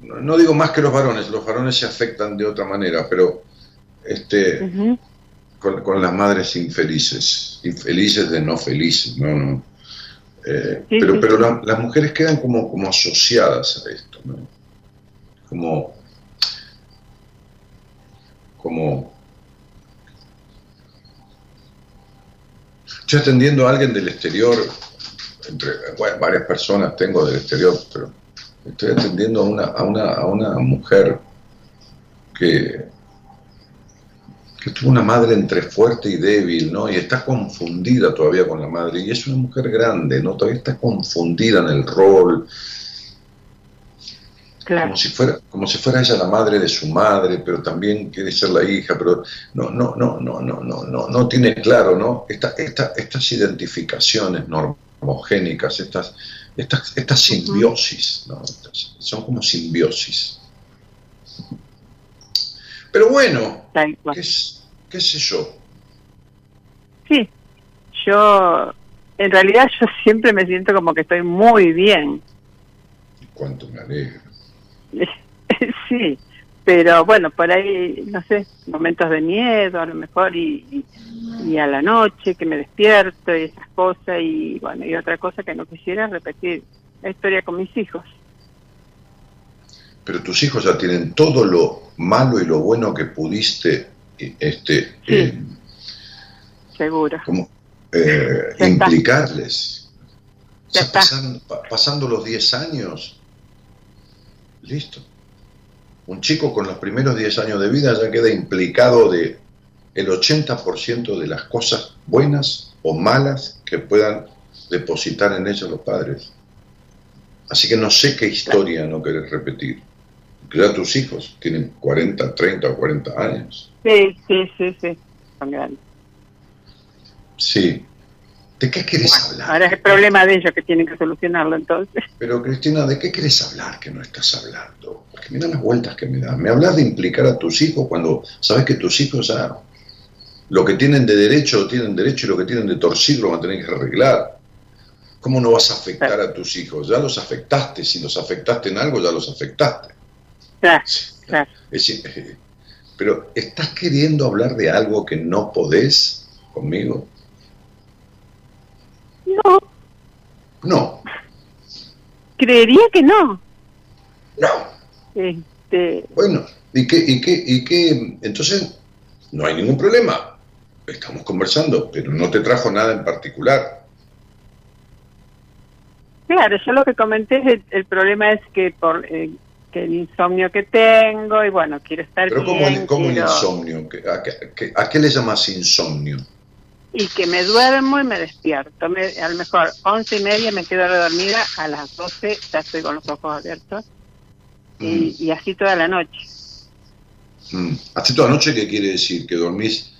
no digo más que los varones, los varones se afectan de otra manera, pero este, con, las madres infelices, infelices de no felices, ¿no? no. Eh, pero pero las mujeres quedan como, como asociadas a esto, ¿no? Como, como Estoy atendiendo a alguien del exterior, entre varias personas tengo del exterior, pero estoy atendiendo a una, a una, a una mujer que que tuvo una madre entre fuerte y débil, ¿no? Y está confundida todavía con la madre. Y es una mujer grande, ¿no? Todavía está confundida en el rol. Como si fuera, como si fuera ella la madre de su madre, pero también quiere ser la hija, pero no, no, no, no, no, no, no, no tiene claro, ¿no? Esta, esta, estas identificaciones normogénicas, estas, estas, estas simbiosis, ¿no? son como simbiosis. Pero bueno, ¿qué, sé yo? Sí, yo en realidad yo siempre me siento como que estoy muy bien. Cuánto me alegro. sí, pero bueno, por ahí, no sé, momentos de miedo a lo mejor y, y, a la noche que me despierto y esas cosas y bueno, y otra cosa que no quisiera repetir la historia con mis hijos. Pero tus hijos ya tienen todo lo malo y lo bueno que pudiste este eh, seguro. como, eh, implicarles. pasando, los 10 años, listo. Un chico con los primeros 10 años de vida ya queda implicado de el 80% de las cosas buenas o malas que puedan depositar en ellos los padres. Así que no sé qué historia no querés repetir. Ya tus hijos tienen 40, 30 o 40 años. Sí, sí, sí, sí. Son grandes. Sí. ¿De qué querés hablar? Ahora es el problema de ellos que tienen que solucionarlo entonces. Pero Cristina, ¿de qué querés hablar que no estás hablando? Porque mira las vueltas que me das. Me hablas de implicar a tus hijos cuando sabes que tus hijos ya lo que tienen de derecho tienen derecho y lo que tienen de torcido lo van a tener que arreglar. ¿Cómo no vas a afectar a tus hijos? Ya los afectaste. Si los afectaste en algo, ya los afectaste. Claro, claro. Eh, pero ¿estás queriendo hablar de algo que no podés conmigo? No. No. Creería que no. No. Este... Bueno, ¿y qué, y, qué, ¿y qué? Entonces, no hay ningún problema. Estamos conversando, pero no te trajo nada en particular. Claro, yo lo que comenté es el, problema es que por eh, que el insomnio que tengo y bueno, quiero estar Pero bien. ¿cómo, el insomnio? ¿A qué, ¿A qué le llamas insomnio? Y que me duermo y me despierto. Me, a lo mejor once y media me quedo dormida, a las doce ya estoy con los ojos abiertos y, mm. así toda la noche. Mm. ¿Así toda la noche qué quiere decir? ¿Que dormís?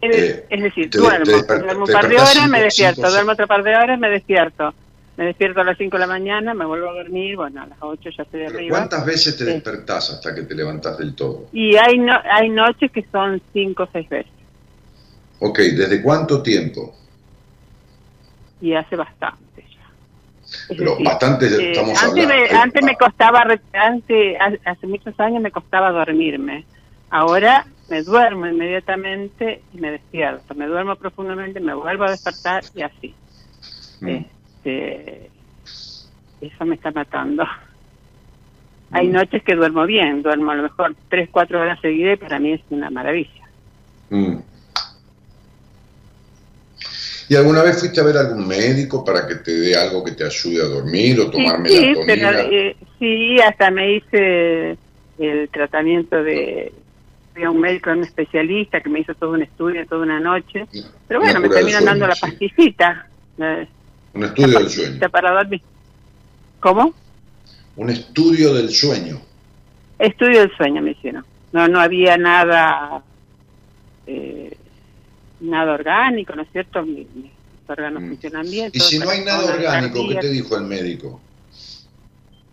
Eh, es decir, duermo, duermo un par de horas, me despierto, duermo otro par de horas, me despierto. Me despierto a las 5 de la mañana, me vuelvo a dormir, bueno, a las 8 ya estoy arriba. ¿Cuántas veces te despertás hasta que te levantás del todo? Y hay, no, hay noches que son 5 o 6 veces. Ok, ¿desde cuánto tiempo? Y hace bastante ya. Pero bastante eh, estamos antes Me, antes me costaba, antes, hace muchos años me costaba dormirme. Ahora me duermo inmediatamente y me despierto. Me duermo profundamente, me vuelvo a despertar y así. Mm. Este, eso me está matando. Hay mm. noches que duermo bien, duermo a lo mejor 3, 4 horas seguidas y para mí es una maravilla. Mm. ¿Y alguna vez fuiste a ver a algún médico para que te dé algo que te ayude a dormir o tomar sí, Sí, eh, sí, hasta me hice el tratamiento de, de un médico, un especialista que me hizo todo un estudio toda una noche. Pero bueno, me terminan dando la pastillita. un estudio del sueño. Para dormir. ¿Cómo? Un estudio del sueño. Estudio del sueño me hicieron. No, no había nada... Eh, nada orgánico, ¿no es cierto? Mis, órganos mm. funcionan bien. ¿Y si no hay nada orgánico, qué te dijo el médico?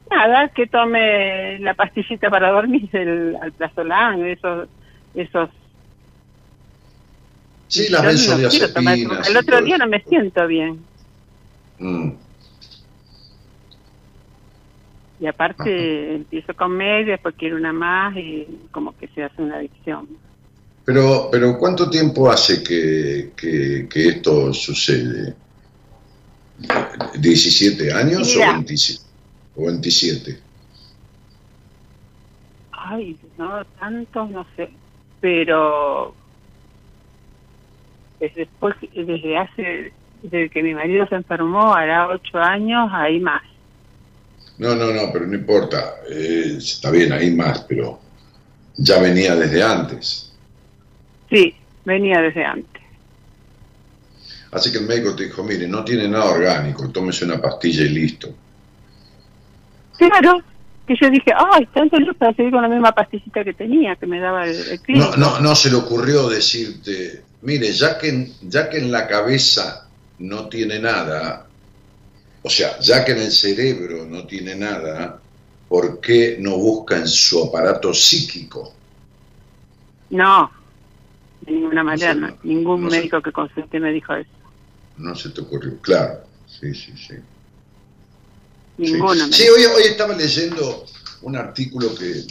Nada, que tome la pastillita para dormir, el alplazolán, esos... esos Sí, las benzodiazepinas. el otro día no me siento bien. Mm. Y aparte empiezo con media, después quiero una más y como que se hace una adicción. Pero, pero ¿cuánto tiempo hace que, que, esto sucede? ¿17 años o, 27, o 27? Ay, no, tanto no sé, pero después, desde hace, desde que mi marido se enfermó, hará ocho años, hay más. No, no, no, pero no importa, eh, está bien, hay más, pero ya venía desde antes. Sí, venía desde antes. Así que el médico te dijo, mire, no tiene nada orgánico, tómese una pastilla y listo. Claro, que yo dije, ay, tanto luz para seguir con la misma pastillita que tenía, que me daba el, No, no, no se le ocurrió decirte, mire, ya que, ya que en la cabeza no tiene nada, o sea, ya que en el cerebro no tiene nada, ¿por qué no busca en su aparato psíquico? No, de ninguna manera. ningún médico que consulte me dijo eso. no se te ocurrió, claro, sí, sí, sí. Ninguno. me Sí, hoy, hoy estaba leyendo un artículo que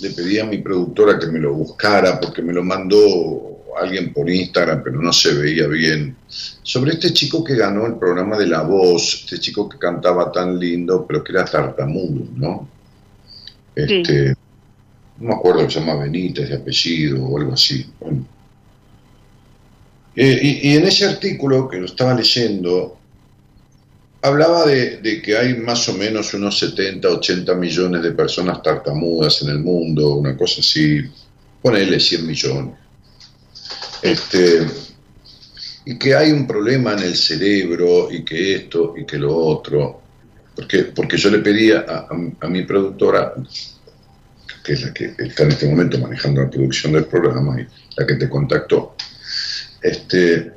le pedí a mi productora que me lo buscara porque me lo mandó alguien por Instagram, pero no se veía bien. Sobre este chico que ganó el programa de La Voz, este chico que cantaba tan lindo, pero que era tartamudo, ¿no? Este, No me acuerdo que se llama Benítez de apellido o algo así. Bueno. Eh, y, en ese artículo que lo estaba leyendo, hablaba de, que hay más o menos unos 70, 80 millones de personas tartamudas en el mundo, una cosa así, ponele 100 millones. Este, y que hay un problema en el cerebro y que esto y que lo otro. Porque, porque yo le pedía a- a mi productora, que es la que está en este momento manejando la producción del programa y la que te contactó, este,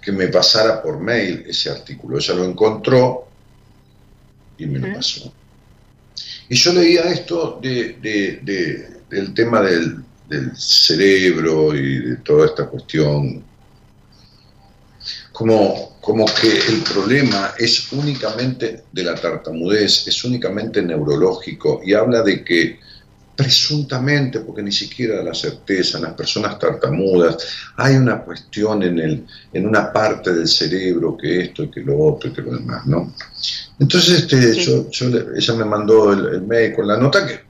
que me pasara por mail ese artículo. Ella lo encontró y me lo pasó. Y yo leía esto de, de- de- del tema del, del cerebro y de toda esta cuestión, como, como que el problema es únicamente de la tartamudez, es únicamente neurológico y habla de que presuntamente, porque ni siquiera la certeza, en las personas tartamudas, hay una cuestión en, el, en una parte del cerebro que esto y que lo otro y que lo demás, ¿no? Entonces este, Sí. yo, ella me mandó el, el mail con la nota que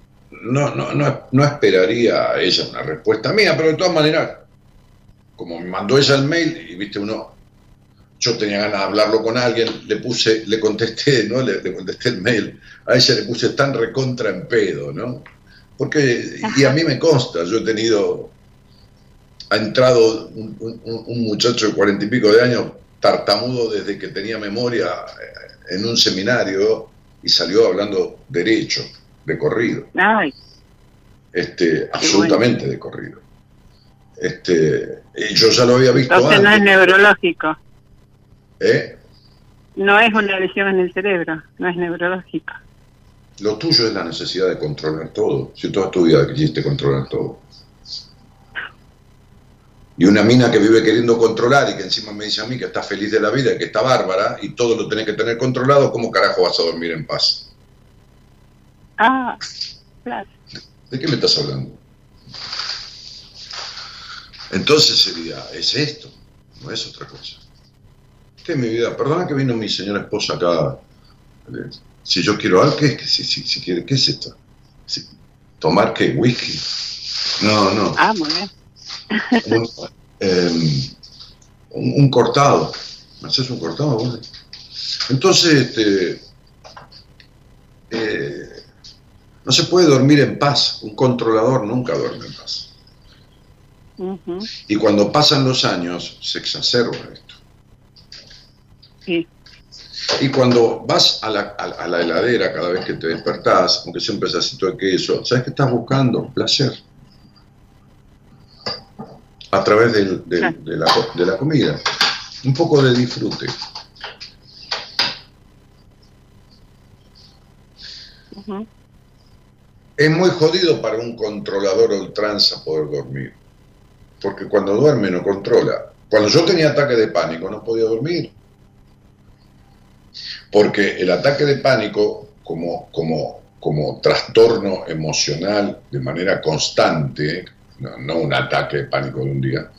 no, no, no, no esperaría a ella una respuesta mía, pero de todas maneras, como me mandó ella el mail y viste uno, yo tenía ganas de hablarlo con alguien, le puse, le contesté, ¿no? Le, le contesté el mail, a ella le puse tan recontra en pedo, ¿no? Porque, y a mí me consta, yo he tenido, ha entrado un, un- un muchacho de cuarenta y pico de años, tartamudo desde que tenía memoria eh, en un seminario y salió hablando derecho, de corrido Ay, este, absolutamente de corrido. Este, y yo ya lo había visto entonces no es neurológico. ¿Eh? No es una lesión en el cerebro, no es neurológico. Lo tuyo es la necesidad de controlar todo. Si toda tu vida quisiste controlar todo. Y una mina que vive queriendo controlar y que encima me dice a mí que está feliz de la vida y que está bárbara y todo lo tenés que tener controlado, ¿cómo carajo vas a dormir en paz? Ah, claro. ¿De qué me estás hablando? Entonces sería, es esto, no es otra cosa. ¿Qué es mi vida? Perdona que vino mi señora esposa acá. Eh, Si yo quiero algo, ¿qué es? que Si, si, si quiere, ¿Qué es esto? Si- ¿Tomar qué? ¿Whisky? No, no. Ah, muy bien. Un, em, un- un cortado. ¿Me haces un cortado? vos? Entonces, este, eh, no se puede dormir en paz. Un controlador nunca duerme en paz. Y cuando pasan los años, se exacerba esto. Sí, Y cuando vas a la, a, a la heladera cada vez que te despertás, aunque sea un pedacito de queso, ¿sabes qué estás buscando? Placer. A través del- de, la, co- de la comida. Un poco de disfrute. Es muy jodido para un controlador ultranza poder dormir. Porque cuando duerme no controla. Cuando yo tenía ataque de pánico no podía dormir. Porque el ataque de pánico, como, como, como trastorno emocional de manera constante, no, no un ataque de pánico de un día,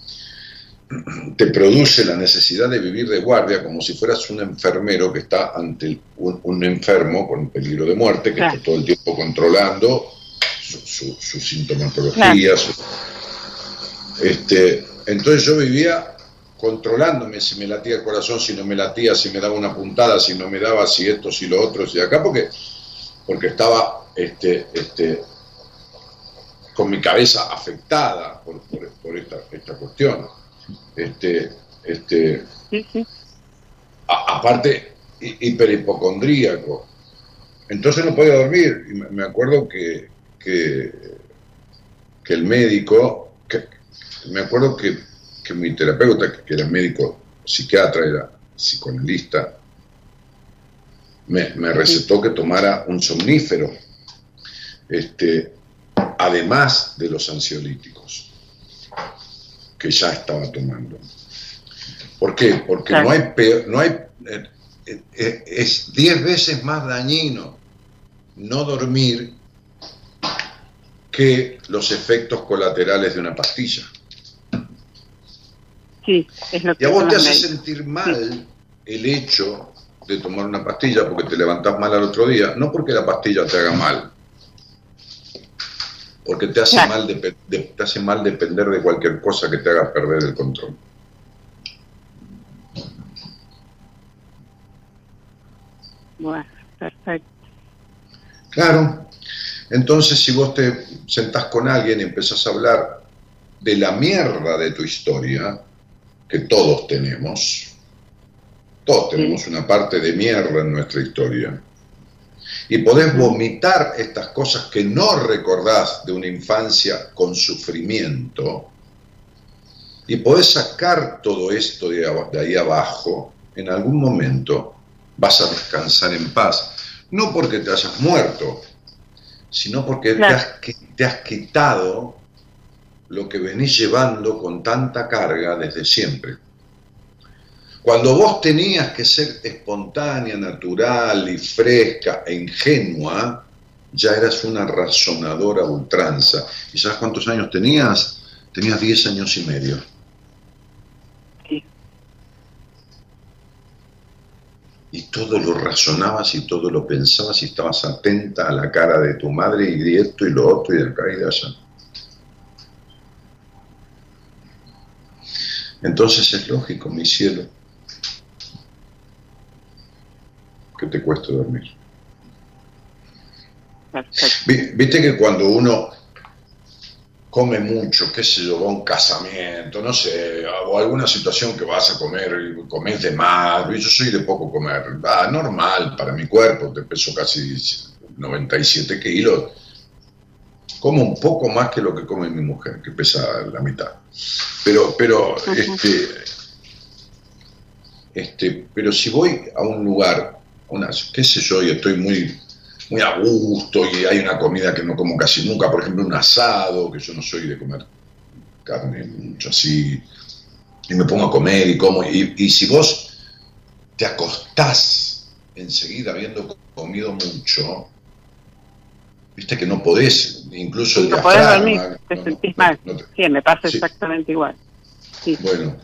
te produce la necesidad de vivir de guardia como si fueras un enfermero que está ante un, un enfermo con peligro de muerte, que Claro. está todo el tiempo controlando su, su- su sintomatología. su- este, entonces yo vivía controlándome si me latía el corazón, si no me latía, si me daba una puntada, si no me daba, si esto, si lo otro, si acá, porque, porque estaba este, este, con mi cabeza afectada por, por- por esta, esta cuestión. Este, este, sí, sí. a- aparte, hi- hiperhipocondríaco. Entonces no podía dormir. Y me- me acuerdo que, que, que el médico, que, me acuerdo que, que mi terapeuta, que, era médico psiquiatra, era psicoanalista, me, me recetó que tomara un somnífero, este, además de los ansiolíticos que ya estaba tomando. ¿Por qué? Porque no hay peor, no hay eh, eh, es diez veces más dañino no dormir que los efectos colaterales de una pastilla. Sí, es lo que y a vos te hace sentir mal el hecho de tomar una pastilla porque te levantás mal al otro día, no porque la pastilla te haga mal, porque te hace, mal, te hace mal depender de cualquier cosa que te haga perder el control. Bueno, perfecto. Claro. Entonces, si vos te sentás con alguien y empezás a hablar de la mierda de tu historia, que todos tenemos, todos tenemos una parte de mierda en nuestra historia, y podés vomitar estas cosas que no recordás de una infancia con sufrimiento, y podés sacar todo esto de, ahí abajo, en algún momento vas a descansar en paz. No porque te hayas muerto, sino porque te, has, te has quitado lo que venís llevando con tanta carga desde siempre. Cuando vos tenías que ser espontánea, natural y fresca e ingenua, ya eras una razonadora ultranza. ¿Y sabes cuántos años tenías? Tenías 10 años y medio. y todo lo razonabas y todo lo pensabas y estabas atenta a la cara de tu madre y de esto y lo otro y de acá y de allá. Entonces es lógico, mi cielo, que te cueste dormir. Viste que cuando uno come mucho, qué sé yo, va a un casamiento, no sé, o alguna situación que vas a comer y comes de más, yo soy de poco comer, va, normal para mi cuerpo, te peso casi 97 kilos, como un poco más que lo que come mi mujer, que pesa la mitad. Pero, pero, este, este, pero si voy a un lugar, una, qué sé yo, y estoy muy muy a gusto y hay una comida que no como casi nunca, por ejemplo un asado, que yo no soy de comer carne mucho así, y me pongo a comer y como, y, si vos te acostás enseguida habiendo comido mucho, viste que no podés, incluso el no podés dormir, te sentís mal. sí, me pasa exactamente igual. Bueno,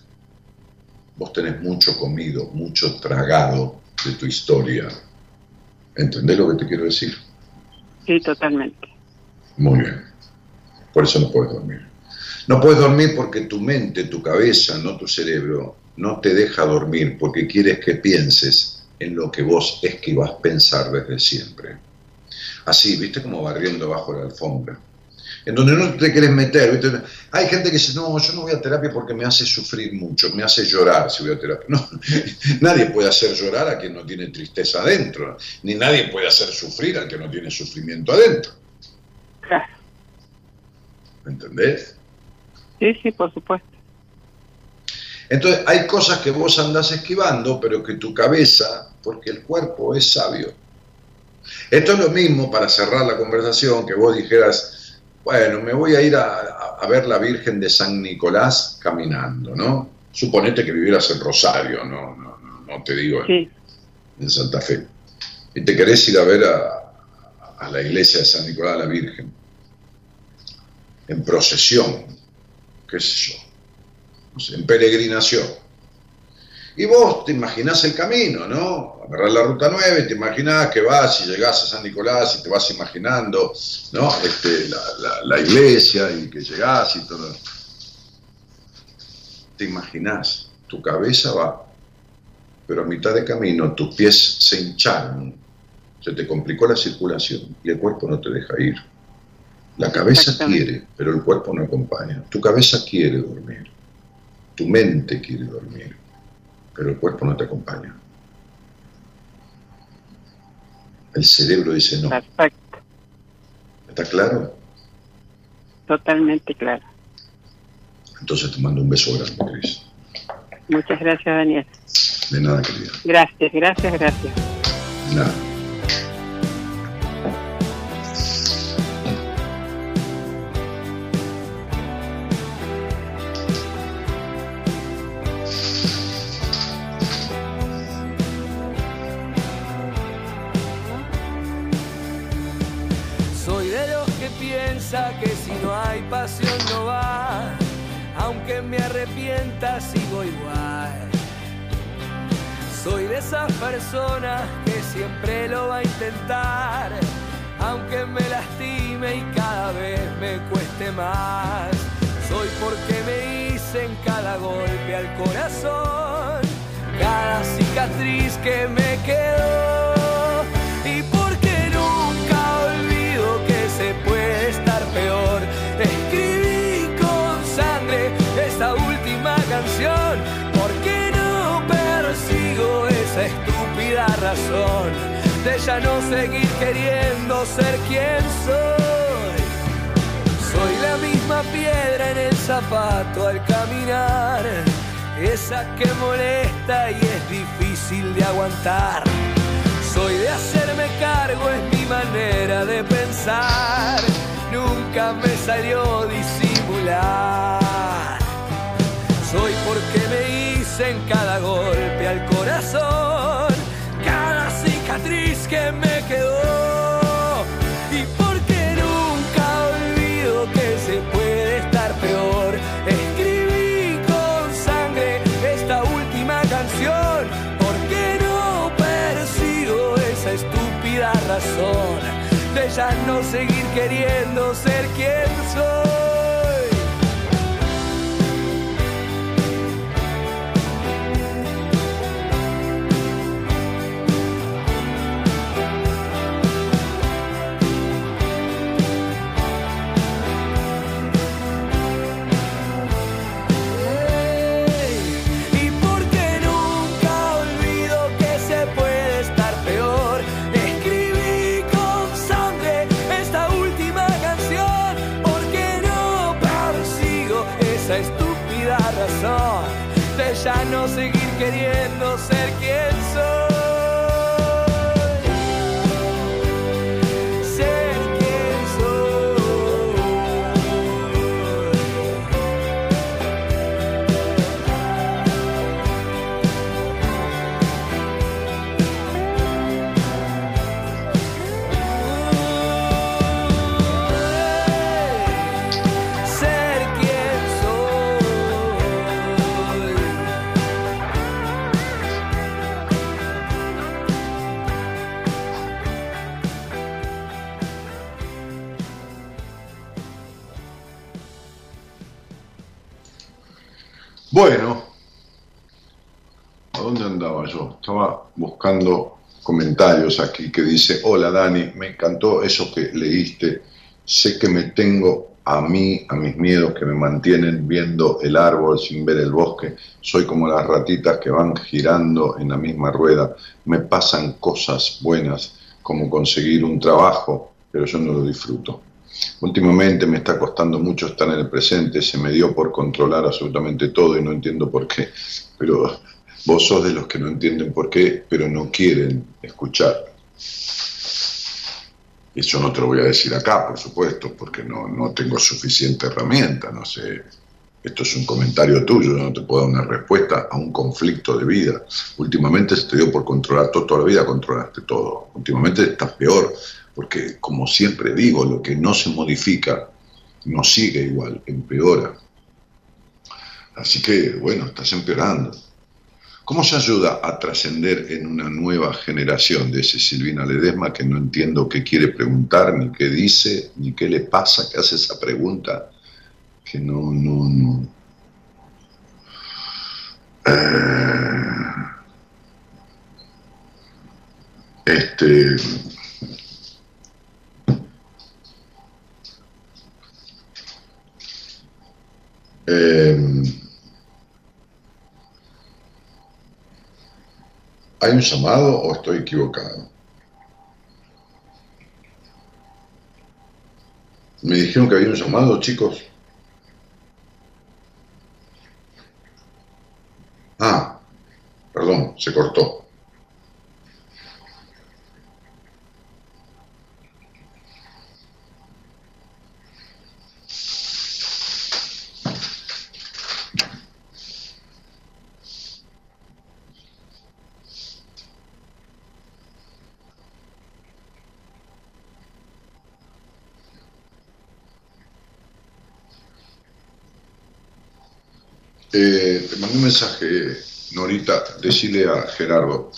vos tenés mucho comido, mucho tragado de tu historia ¿Entendés lo que te quiero decir? Sí, totalmente. Muy bien. Por eso no puedes dormir. No puedes dormir porque tu mente, tu cabeza, no tu cerebro, no te deja dormir porque quieres que pienses en lo que vos esquivas pensar desde siempre. Así, viste como barriendo bajo la alfombra en donde no te quieres meter. Hay gente que dice, no, yo no voy a terapia porque me hace sufrir mucho, me hace llorar si voy a terapia. No, nadie puede hacer llorar a quien no tiene tristeza adentro, ni nadie puede hacer sufrir a quien no tiene sufrimiento adentro. ¿Me entendés? Sí, sí, por supuesto. Entonces, hay cosas que vos andás esquivando, pero que tu cabeza, porque el cuerpo es sabio. Esto es lo mismo para cerrar la conversación, que vos dijeras, bueno, me voy a ir a, ver la Virgen de San Nicolás caminando, ¿no? Suponete que vivieras en Rosario, no, no, no te digo en, Santa Fe. Y te querés ir a ver a, la iglesia de San Nicolás la Virgen, en procesión, qué sé yo, en peregrinación. Y vos te imaginás el camino, ¿no? Agarrás la ruta 9, te imaginás que vas y llegás a San Nicolás y te vas imaginando, ¿no? Este, la, iglesia y que llegás y todo. Te imaginás, tu cabeza va, pero a mitad de camino tus pies se hincharon, se te complicó la circulación y el cuerpo no te deja ir. La cabeza quiere, pero el cuerpo no acompaña. Tu cabeza quiere dormir, tu mente quiere dormir pero el cuerpo no te acompaña. El cerebro dice no. Perfecto. ¿Está claro? Totalmente claro. Entonces te mando un beso grande, Cris. Muchas gracias, Daniel. De nada, querida. Gracias, gracias, gracias. nada. Sigo igual. Soy de esas personas que siempre lo va a intentar. Aunque me lastime y cada vez me cueste más. Soy porque me hice en cada golpe al corazón. Cada cicatriz que me quedó de ya no seguir queriendo ser quien soy. Soy la misma piedra en el zapato al caminar, esa que molesta y es difícil de aguantar. Soy de hacerme cargo, es mi manera de pensar nunca me salió disimular. Soy porque me hice en cada golpe al corazón, que me quedó. Y porque nunca olvido que se puede estar peor. Escribí con sangre esta última canción, porque no persigo esa estúpida razón de ya no seguir queriendo Bueno, ¿a dónde andaba yo? Estaba buscando comentarios aquí que dice, hola Dani, me encantó eso que leíste, sé que me tengo a mí, a mis miedos que me mantienen viendo el árbol sin ver el bosque, soy como las ratitas que van girando en la misma rueda, me pasan cosas buenas como conseguir un trabajo, pero yo no lo disfruto. Últimamente me está costando mucho estar en el presente, se me dio por controlar absolutamente todo y no entiendo por qué, pero vos sos de los que no entienden por qué, pero no quieren escuchar. Eso no te lo voy a decir acá, por supuesto, porque no, no tengo suficiente herramienta, no sé. Esto es un comentario tuyo, yo no te puedo dar una respuesta a un conflicto de vida. Últimamente se te dio por controlar todo, toda la vida controlaste todo. Últimamente estás peor, porque como siempre digo, lo que no se modifica no sigue igual, empeora. Así que, bueno, estás empeorando. ¿Cómo se ayuda a trascender en una nueva generación de ese Silvina Ledesma que no entiendo qué quiere preguntar, ni qué dice, ni qué le pasa que hace esa pregunta? Que no, no, no. Eh, este Eh, ¿Hay un llamado o estoy equivocado? Me dijeron que había un llamado, chicos. Ah, perdón, se cortó. Eh, te mandé un mensaje, Norita, decirle a Gerardo.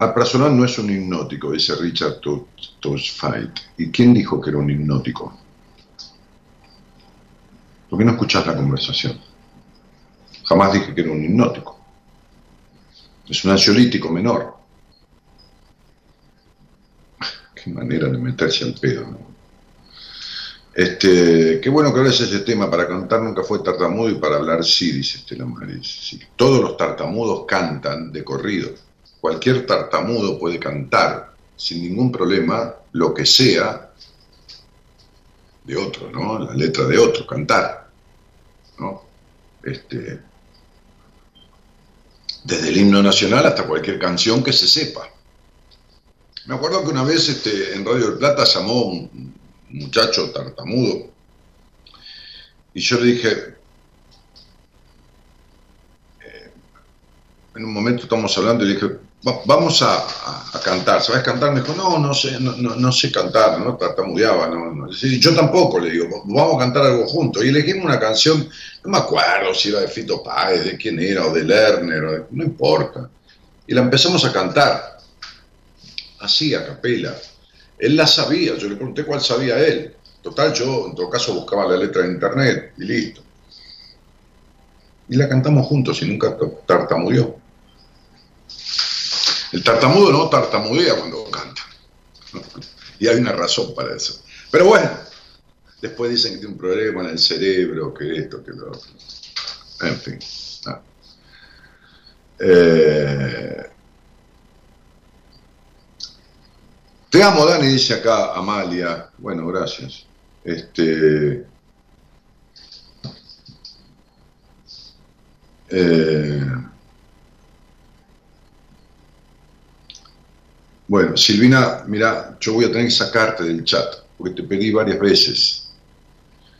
Al personal no es un hipnótico, dice Richard Fight. ¿Y quién dijo que era un hipnótico? ¿Por qué no escuchás la conversación? Jamás dije que era un hipnótico. Es un ansiolítico menor. Qué manera de meterse al pedo. ¿no? Este, qué bueno que hables ese tema. Para cantar nunca fue tartamudo y para hablar sí, dice Estela Maris. Todos los tartamudos cantan de corrido. Cualquier tartamudo puede cantar sin ningún problema lo que sea de otro, ¿no? La letra de otro, cantar, ¿no? Este, desde el himno nacional hasta cualquier canción que se sepa. Me acuerdo que una vez este, en Radio del Plata llamó un muchacho tartamudo y yo le dije, eh, en un momento estamos hablando y le dije, vamos a, cantar, ¿sabes cantar? Me dijo, no, no sé, no, no, sé cantar, ¿no? Tartamudeaba, ¿no? Yo tampoco, le digo, vamos a cantar algo juntos. Y elegimos una canción, no me acuerdo si era de Fito Páez, de quién era, o de Lerner, no importa. Y la empezamos a cantar, así, a capela. Él la sabía, yo le pregunté cuál sabía él. Total, yo en todo caso buscaba la letra en internet y listo. Y la cantamos juntos y nunca tartamudeó. El tartamudo no tartamudea cuando canta. Y hay una razón para eso. Pero bueno, después dicen que tiene un problema en el cerebro, que esto, que lo otro. En fin. Eh, te amo, Dani, dice acá Amalia. Bueno, gracias. Este. Eh, Bueno, Silvina, mira, yo voy a tener que sacarte del chat, porque te pedí varias veces.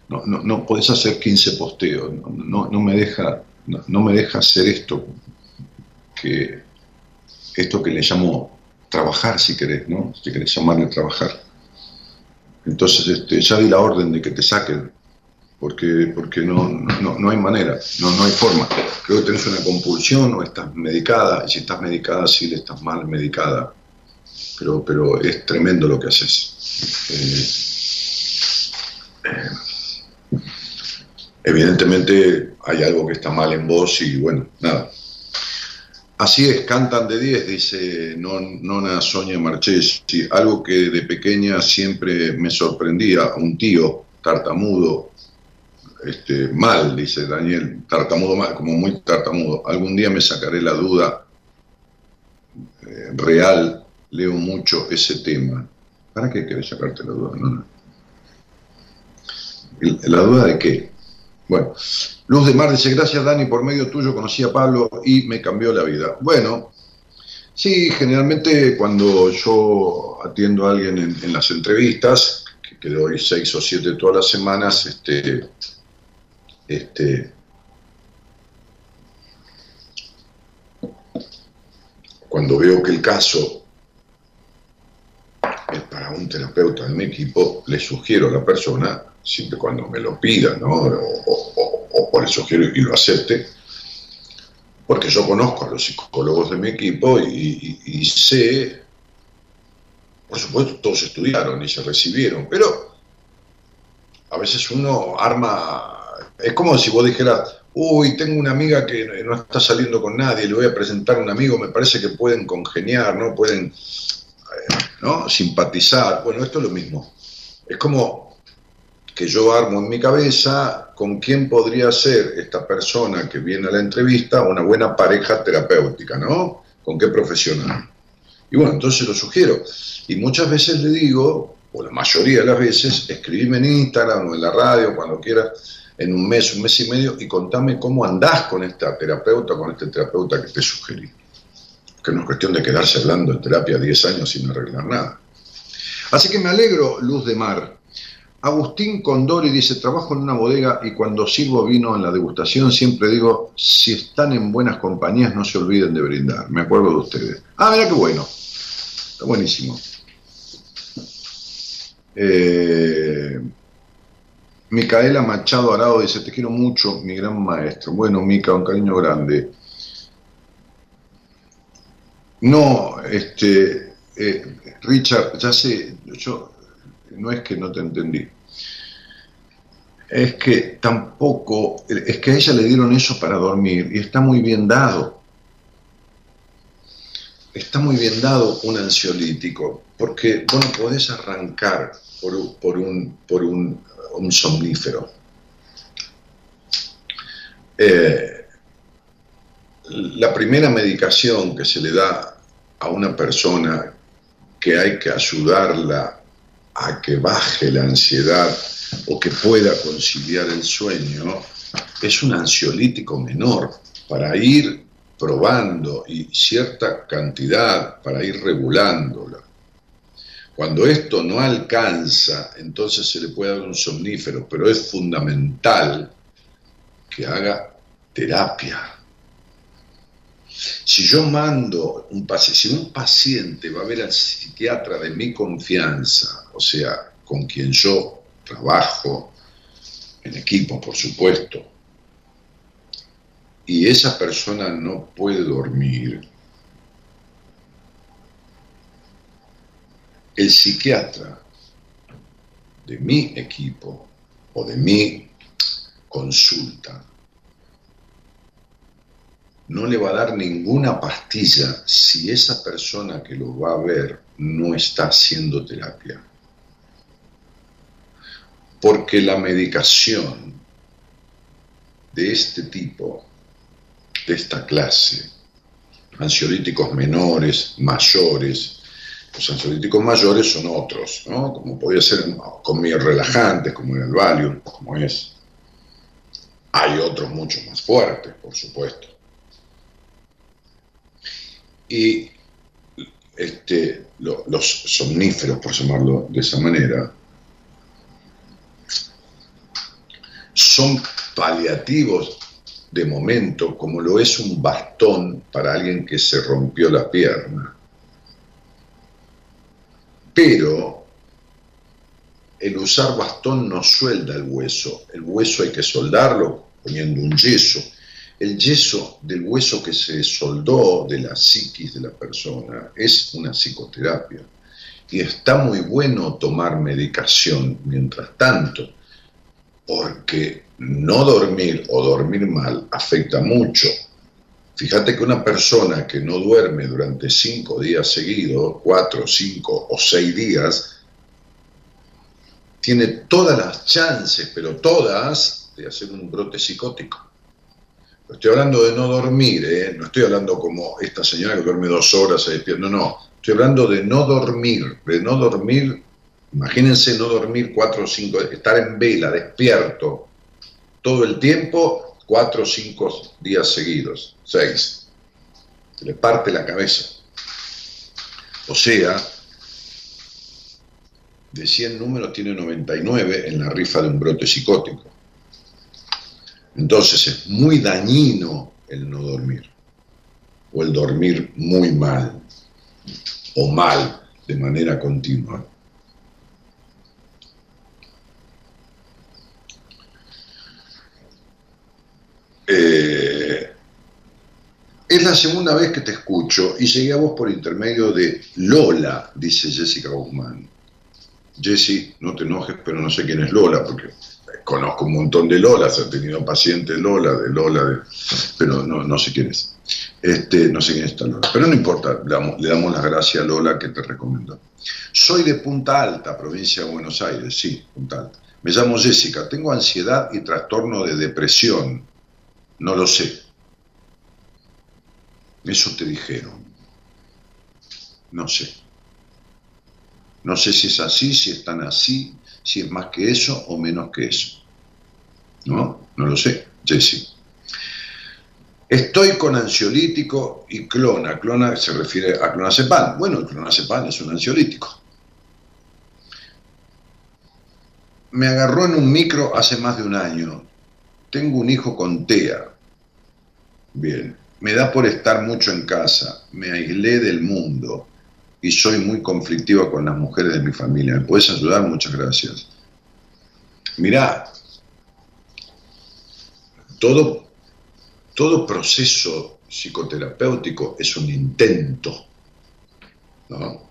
No, no, no podés hacer 15 posteos, no, no, me deja, no, me deja hacer esto que esto que le llamo trabajar si querés, ¿no? Si querés llamarle trabajar. Entonces este, ya di la orden de que te saquen, porque, porque no, no, no hay manera, no, no hay forma. Creo que tenés una compulsión o estás medicada, y si estás medicada, sí, estás mal medicada pero, pero es tremendo lo que haces. Eh, eh, evidentemente hay algo que está mal en vos y bueno, nada. Así es, cantan de 10, dice Nona Sonia Marchesi, algo que de pequeña siempre me sorprendía, un tío tartamudo, este, mal, dice Daniel, tartamudo mal, como muy tartamudo. Algún día me sacaré la duda eh, real leo mucho ese tema. ¿Para qué querés sacarte la duda? No, ¿La duda de qué? Bueno, Luz de Mar dice, gracias Dani, por medio tuyo conocí a Pablo y me cambió la vida. Bueno, sí, generalmente cuando yo atiendo a alguien en, las entrevistas, que, que, doy seis o siete todas las semanas, este, este, cuando veo que el caso para un terapeuta de mi equipo, le sugiero a la persona, siempre cuando me lo pida, ¿no? o, le sugiero y lo acepte, porque yo conozco a los psicólogos de mi equipo y, sé, por supuesto, todos estudiaron y se recibieron, pero a veces uno arma, es como si vos dijeras, uy, tengo una amiga que no está saliendo con nadie, le voy a presentar a un amigo, me parece que pueden congeniar, ¿no? Pueden ¿no? Simpatizar. Bueno, esto es lo mismo. Es como que yo armo en mi cabeza con quién podría ser esta persona que viene a la entrevista una buena pareja terapéutica, ¿no? ¿Con qué profesional? Y bueno, entonces lo sugiero. Y muchas veces le digo, o la mayoría de las veces, escribime en Instagram o en la radio, cuando quieras, en un mes, un mes y medio, y contame cómo andás con esta terapeuta, con este terapeuta que te sugerí que no es cuestión de quedarse hablando en terapia 10 años sin arreglar nada. Así que me alegro, Luz de Mar. Agustín Condori dice, trabajo en una bodega y cuando sirvo vino en la degustación siempre digo, si están en buenas compañías no se olviden de brindar. Me acuerdo de ustedes. Ah, mira qué bueno. Está buenísimo. Eh, Micaela Machado Arado dice, te quiero mucho, mi gran maestro. Bueno, Mica, un cariño grande. No, este, eh, Richard, ya sé, yo no es que no te entendí. Es que tampoco, es que a ella le dieron eso para dormir y está muy bien dado. Está muy bien dado un ansiolítico, porque vos no podés arrancar por, por, un, por un somnífero. Eh, la primera medicación que se le da a una persona que hay que ayudarla a que baje la ansiedad o que pueda conciliar el sueño, es un ansiolítico menor para ir probando y cierta cantidad para ir regulándola. Cuando esto no alcanza, entonces se le puede dar un somnífero, pero es fundamental que haga terapia. Si yo mando un paciente, si un paciente va a ver al psiquiatra de mi confianza, o sea, con quien yo trabajo, en equipo, por supuesto, y esa persona no puede dormir, el psiquiatra de mi equipo o de mi consulta no le va a dar ninguna pastilla si esa persona que lo va a ver no está haciendo terapia. Porque la medicación de este tipo, de esta clase, ansiolíticos menores, mayores, los ansiolíticos mayores son otros, ¿no? Como podría ser con mis relajantes, como el Valium, como es. Hay otros mucho más fuertes, por supuesto. Y este, los somníferos, por llamarlo de esa manera, son paliativos de momento, como lo es un bastón para alguien que se rompió la pierna pero el usar bastón no suelda el hueso, el hueso hay que soldarlo poniendo un yeso. El yeso del hueso que se soldó de la psiquis de la persona es una psicoterapia. Y está muy bueno tomar medicación mientras tanto, porque no dormir o dormir mal afecta mucho Fíjate que una persona que no duerme durante cinco días seguidos, cuatro, cinco o seis días, tiene todas las chances, pero todas, de hacer un brote psicótico. Estoy hablando de no dormir, ¿eh? no estoy hablando como esta señora que duerme dos horas, se despierta, no, no, estoy hablando de no dormir, de no dormir, imagínense no dormir cuatro o cinco, estar en vela, despierto, todo el tiempo cuatro o cinco días seguidos, seis. Se le parte la cabeza. O sea, de 100 números tiene 99 en la rifa de un brote psicótico. Entonces es muy dañino el no dormir, o el dormir muy mal, o mal de manera continua. Eh, es la segunda vez que te escucho y llegué a vos por intermedio de Lola, dice Jessica Guzmán. Jessy, no te enojes, pero no sé quién es Lola, porque conozco un montón de Lolas, he tenido pacientes Lola, de Lola, pero no, no sé quién es. Este, no sé quién es Lola. Pero no importa, le damos, le damos las gracias a Lola que te recomiendo. Soy de Punta Alta, provincia de Buenos Aires, sí, Punta Alta. Me llamo Jessica, tengo ansiedad y trastorno de depresión no lo sé. Eso te dijeron. No sé. No sé si es así, si es tan así, si es más que eso o menos que eso. ¿No? No lo sé, Jesse. Estoy con ansiolítico y clona. Clona se refiere a clonazepam. Bueno, el clonazepam es un ansiolítico. Me agarró en un micro hace más de un año. Tengo un hijo con TEA. Bien, me da por estar mucho en casa, me aislé del mundo y soy muy conflictiva con las mujeres de mi familia. ¿Me puedes ayudar? Muchas gracias. Mirá, todo, todo proceso psicoterapéutico es un intento, ¿no?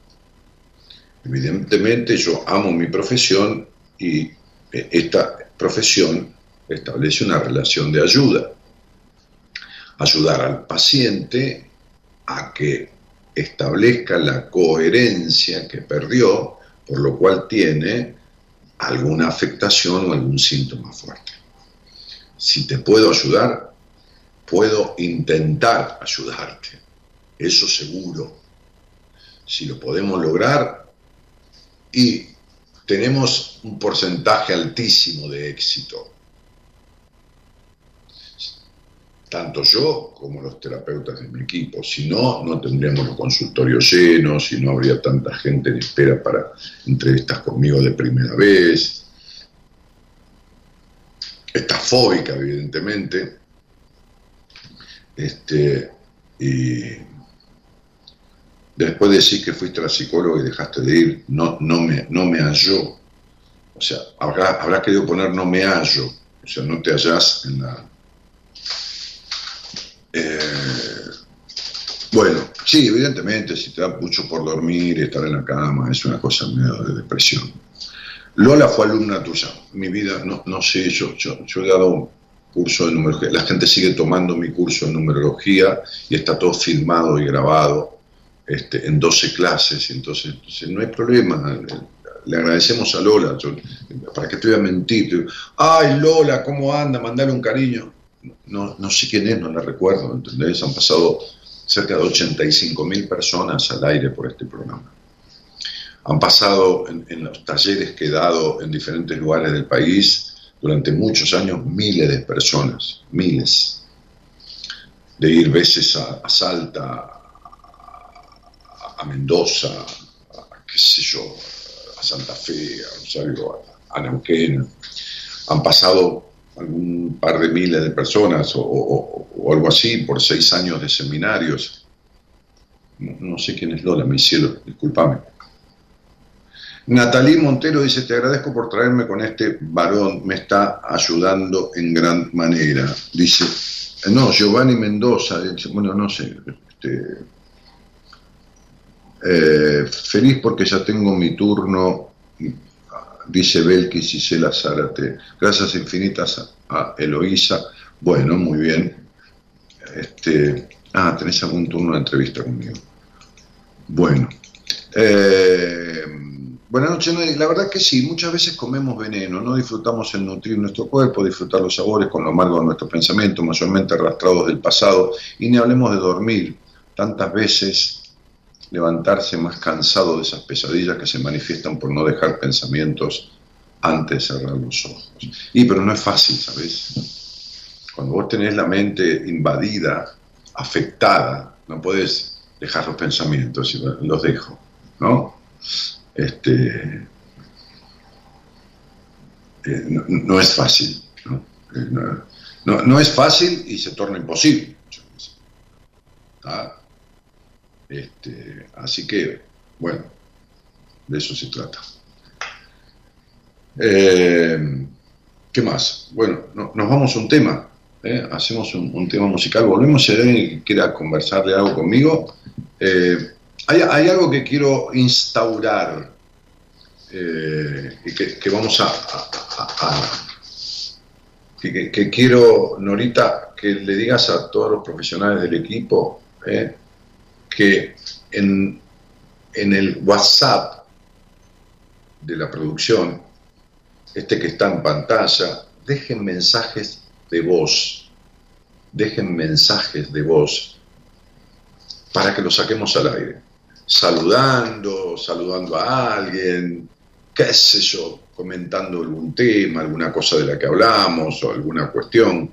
Evidentemente yo amo mi profesión y esta profesión establece una relación de ayuda. Ayudar al paciente a que establezca la coherencia que perdió, por lo cual tiene alguna afectación o algún síntoma fuerte. Si te puedo ayudar, puedo intentar ayudarte, eso seguro. Si lo podemos lograr y tenemos un porcentaje altísimo de éxito, tanto yo como los terapeutas de mi equipo. Si no, no tendríamos los consultorios llenos, si no habría tanta gente en espera para entrevistas conmigo de primera vez. Está fóbica, evidentemente. Este, y después de decir que fuiste a la psicóloga y dejaste de ir, no, no, me, no me halló. O sea, habrá, habrá querido poner no me hallo. O sea, no te hallás en la, eh, bueno, sí, evidentemente, si te da mucho por dormir y estar en la cama, es una cosa medio de depresión. Lola fue alumna tuya. Mi vida, no, no sé, yo, yo, he dado curso de numerología. La gente sigue tomando mi curso de numerología y está todo filmado y grabado este, en 12 clases. Entonces, entonces, no hay problema. Le agradecemos a Lola. ¿Para qué te voy a mentir? Ay, Lola, ¿cómo anda? Mandale un cariño no, no sé quién es, no la recuerdo, ¿entendés? Han pasado cerca de 85 mil personas al aire por este programa. Han pasado en, los talleres que he dado en diferentes lugares del país durante muchos años miles de personas, miles. De ir veces a, Salta, a, Mendoza, a, qué sé yo, a Santa Fe, a Rosario, a, Neuquén. Han pasado algún par de miles de personas o, algo así por seis años de seminarios. No, sé quién es Lola, mi cielo, discúlpame. Natalí Montero dice, te agradezco por traerme con este varón, me está ayudando en gran manera. Dice, no, Giovanni Mendoza, bueno, no sé, este, eh, feliz porque ya tengo mi turno dice Belkis y Cela Zárate. Gracias infinitas a, Eloísa. Bueno, muy bien. Este, ah, tenés algún turno de entrevista conmigo. Bueno. Eh, buenas noches. La verdad que sí, muchas veces comemos veneno, no disfrutamos el nutrir nuestro cuerpo, disfrutar los sabores con lo amargo de nuestro pensamiento, mayormente arrastrados del pasado, y ni hablemos de dormir. Tantas veces levantarse más cansado de esas pesadillas que se manifiestan por no dejar pensamientos antes de cerrar los ojos. Y pero no es fácil, ¿sabes? Cuando vos tenés la mente invadida, afectada, no podés dejar los pensamientos los dejo, ¿no? Este, eh, no, es fácil, eh, ¿no? ¿no? es fácil y se torna imposible veces. Este, así que, bueno, de eso se trata. Eh, ¿Qué más? Bueno, nos vamos a un tema. ¿eh? Hacemos un, tema musical. Volvemos si alguien quiera conversarle algo conmigo. Eh, hay, algo que quiero instaurar y que, vamos a, que, quiero, Norita, que le digas a todos los profesionales del equipo que en, el WhatsApp de la producción, este que está en pantalla, dejen mensajes de voz, dejen mensajes de voz para que los saquemos al aire, saludando, saludando a alguien, qué sé yo, comentando algún tema, alguna cosa de la que hablamos o alguna cuestión.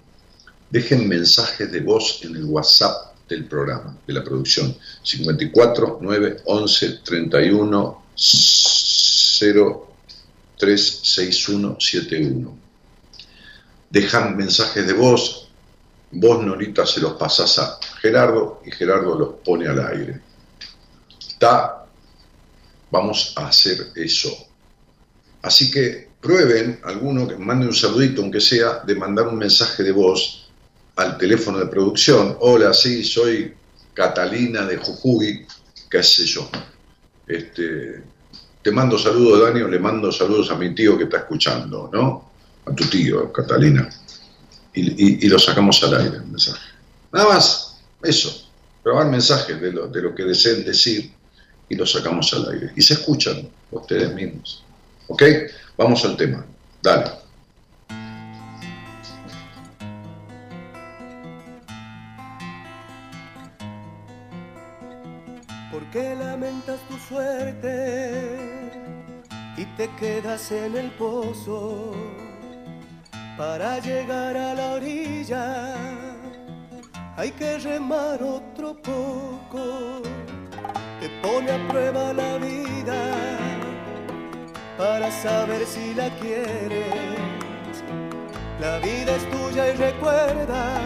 Dejen mensajes de voz en el WhatsApp del programa, de la producción. 54 9 11 31 0 3 6 1 7 1. Dejan mensajes de voz, vos Norita se los pasás a Gerardo y Gerardo los pone al aire. Está, vamos a hacer eso. Así que prueben, alguno que mande un saludito, aunque sea, de mandar un mensaje de voz al teléfono de producción, hola, sí, soy Catalina de Jujuy, qué sé yo. Este, te mando saludos, Dani, le mando saludos a mi tío que está escuchando, ¿no? A tu tío, Catalina. Y, lo sacamos al aire, el mensaje. Nada más, eso. Probar mensajes de lo, de lo que deseen decir y lo sacamos al aire. Y se escuchan ustedes mismos. ¿Ok? Vamos al tema. Dale. ¿Por qué lamentas tu suerte y te quedas en el pozo para llegar a la orilla? Hay que remar otro poco, te pone a prueba la vida para saber si la quieres. La vida es tuya y recuerda,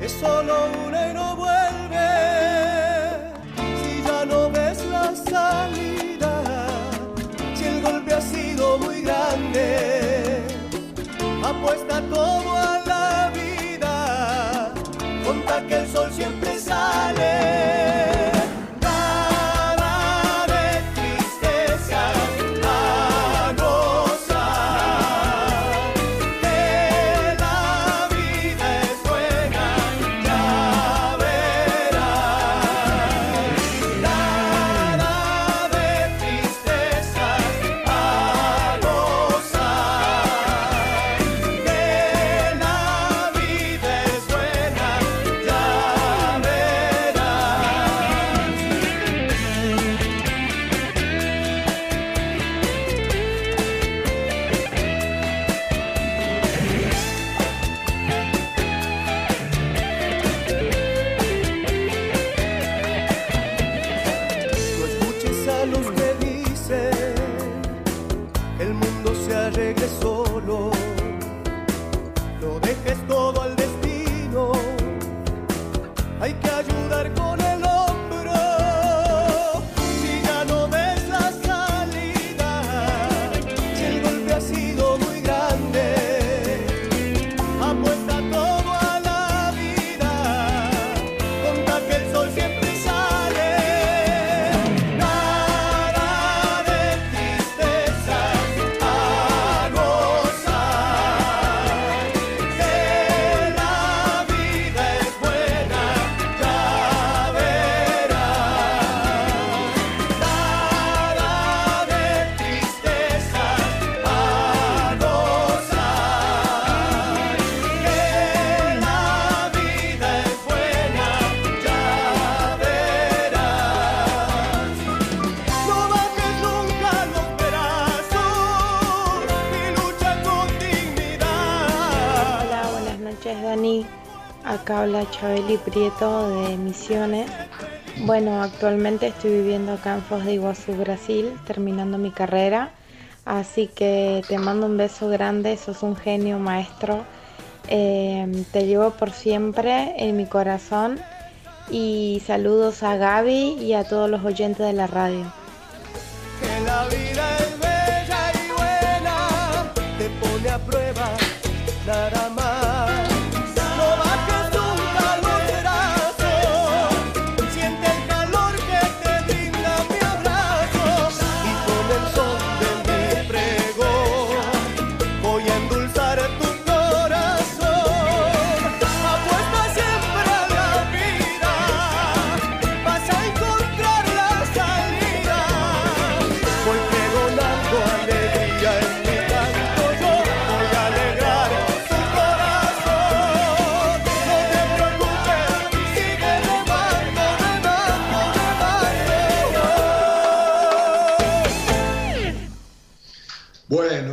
es solo una y no vuelve. Apuesta todo a la vida, conta que el sol siempre sale. Habla Chabeli Prieto de Misiones. Bueno, actualmente estoy viviendo acá en Foz de Iguazú, Brasil, terminando mi carrera. Así que te mando un beso grande, sos un genio maestro. Eh, te llevo por siempre en mi corazón. Y saludos a Gaby y a todos los oyentes de la radio. la vida es bella y buena, te pone a prueba, nada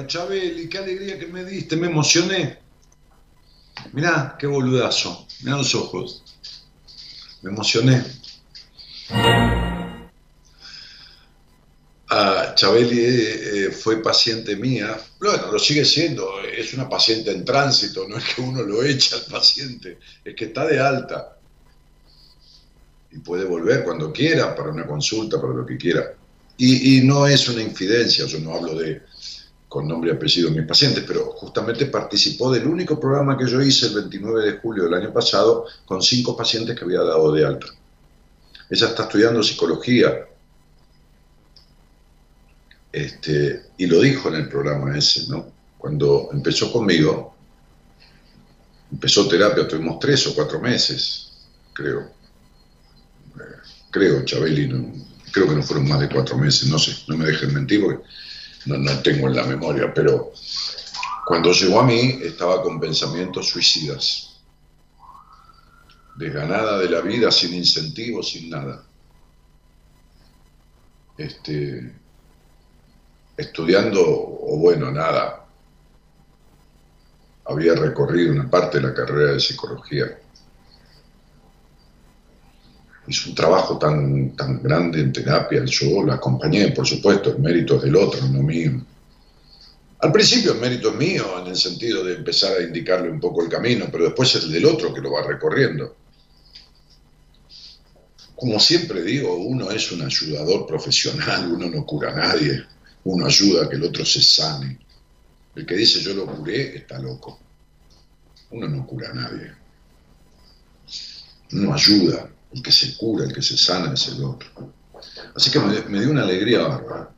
Chabeli, qué alegría que me diste, me emocioné. Mirá, qué boludazo, mirá los ojos. Me emocioné. Ah, Chabeli eh, eh, fue paciente mía, bueno, lo sigue siendo, es una paciente en tránsito, no es que uno lo eche al paciente, es que está de alta y puede volver cuando quiera para una consulta, para lo que quiera. Y, y no es una infidencia, yo no hablo de, con nombre y apellido mis pacientes, pero justamente participó del único programa que yo hice el 29 de julio del año pasado con cinco pacientes que había dado de alta. Ella está estudiando psicología. Este, y lo dijo en el programa ese, ¿no? Cuando empezó conmigo, empezó terapia, tuvimos tres o cuatro meses, creo. Eh, creo, Chabeli, creo que no fueron más de cuatro meses, no sé, no me dejen mentir porque no, no tengo en la memoria, pero cuando llegó a mí estaba con pensamientos suicidas, desganada de la vida, sin incentivos, sin nada. Este, estudiando, o bueno, nada, había recorrido una parte de la carrera de psicología. Hizo un trabajo tan, tan grande en terapia, yo la acompañé, por supuesto, el mérito es del otro, no mío. Al principio el mérito es mío, en el sentido de empezar a indicarle un poco el camino, pero después es el del otro que lo va recorriendo. Como siempre digo, uno es un ayudador profesional, uno no cura a nadie, uno ayuda a que el otro se sane. El que dice yo lo curé está loco. Uno no cura a nadie. Uno ayuda. El que se cura, el que se sana es el otro. Así que me, dio una alegría bárbara.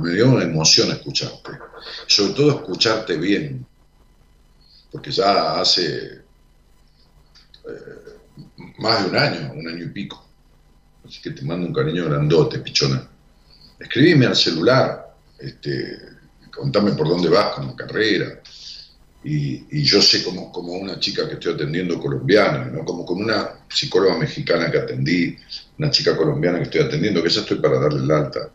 Me dio una emoción escucharte. Sobre todo escucharte bien. Porque ya hace eh, más de un año, un año y pico. Así que te mando un cariño grandote, pichona. Escribime al celular, este, contame por dónde vas con la carrera. Y, yo sé como, como una chica que estoy atendiendo colombiana, ¿no? como, como una psicóloga mexicana que atendí, una chica colombiana que estoy atendiendo, que ya estoy para darle el alta,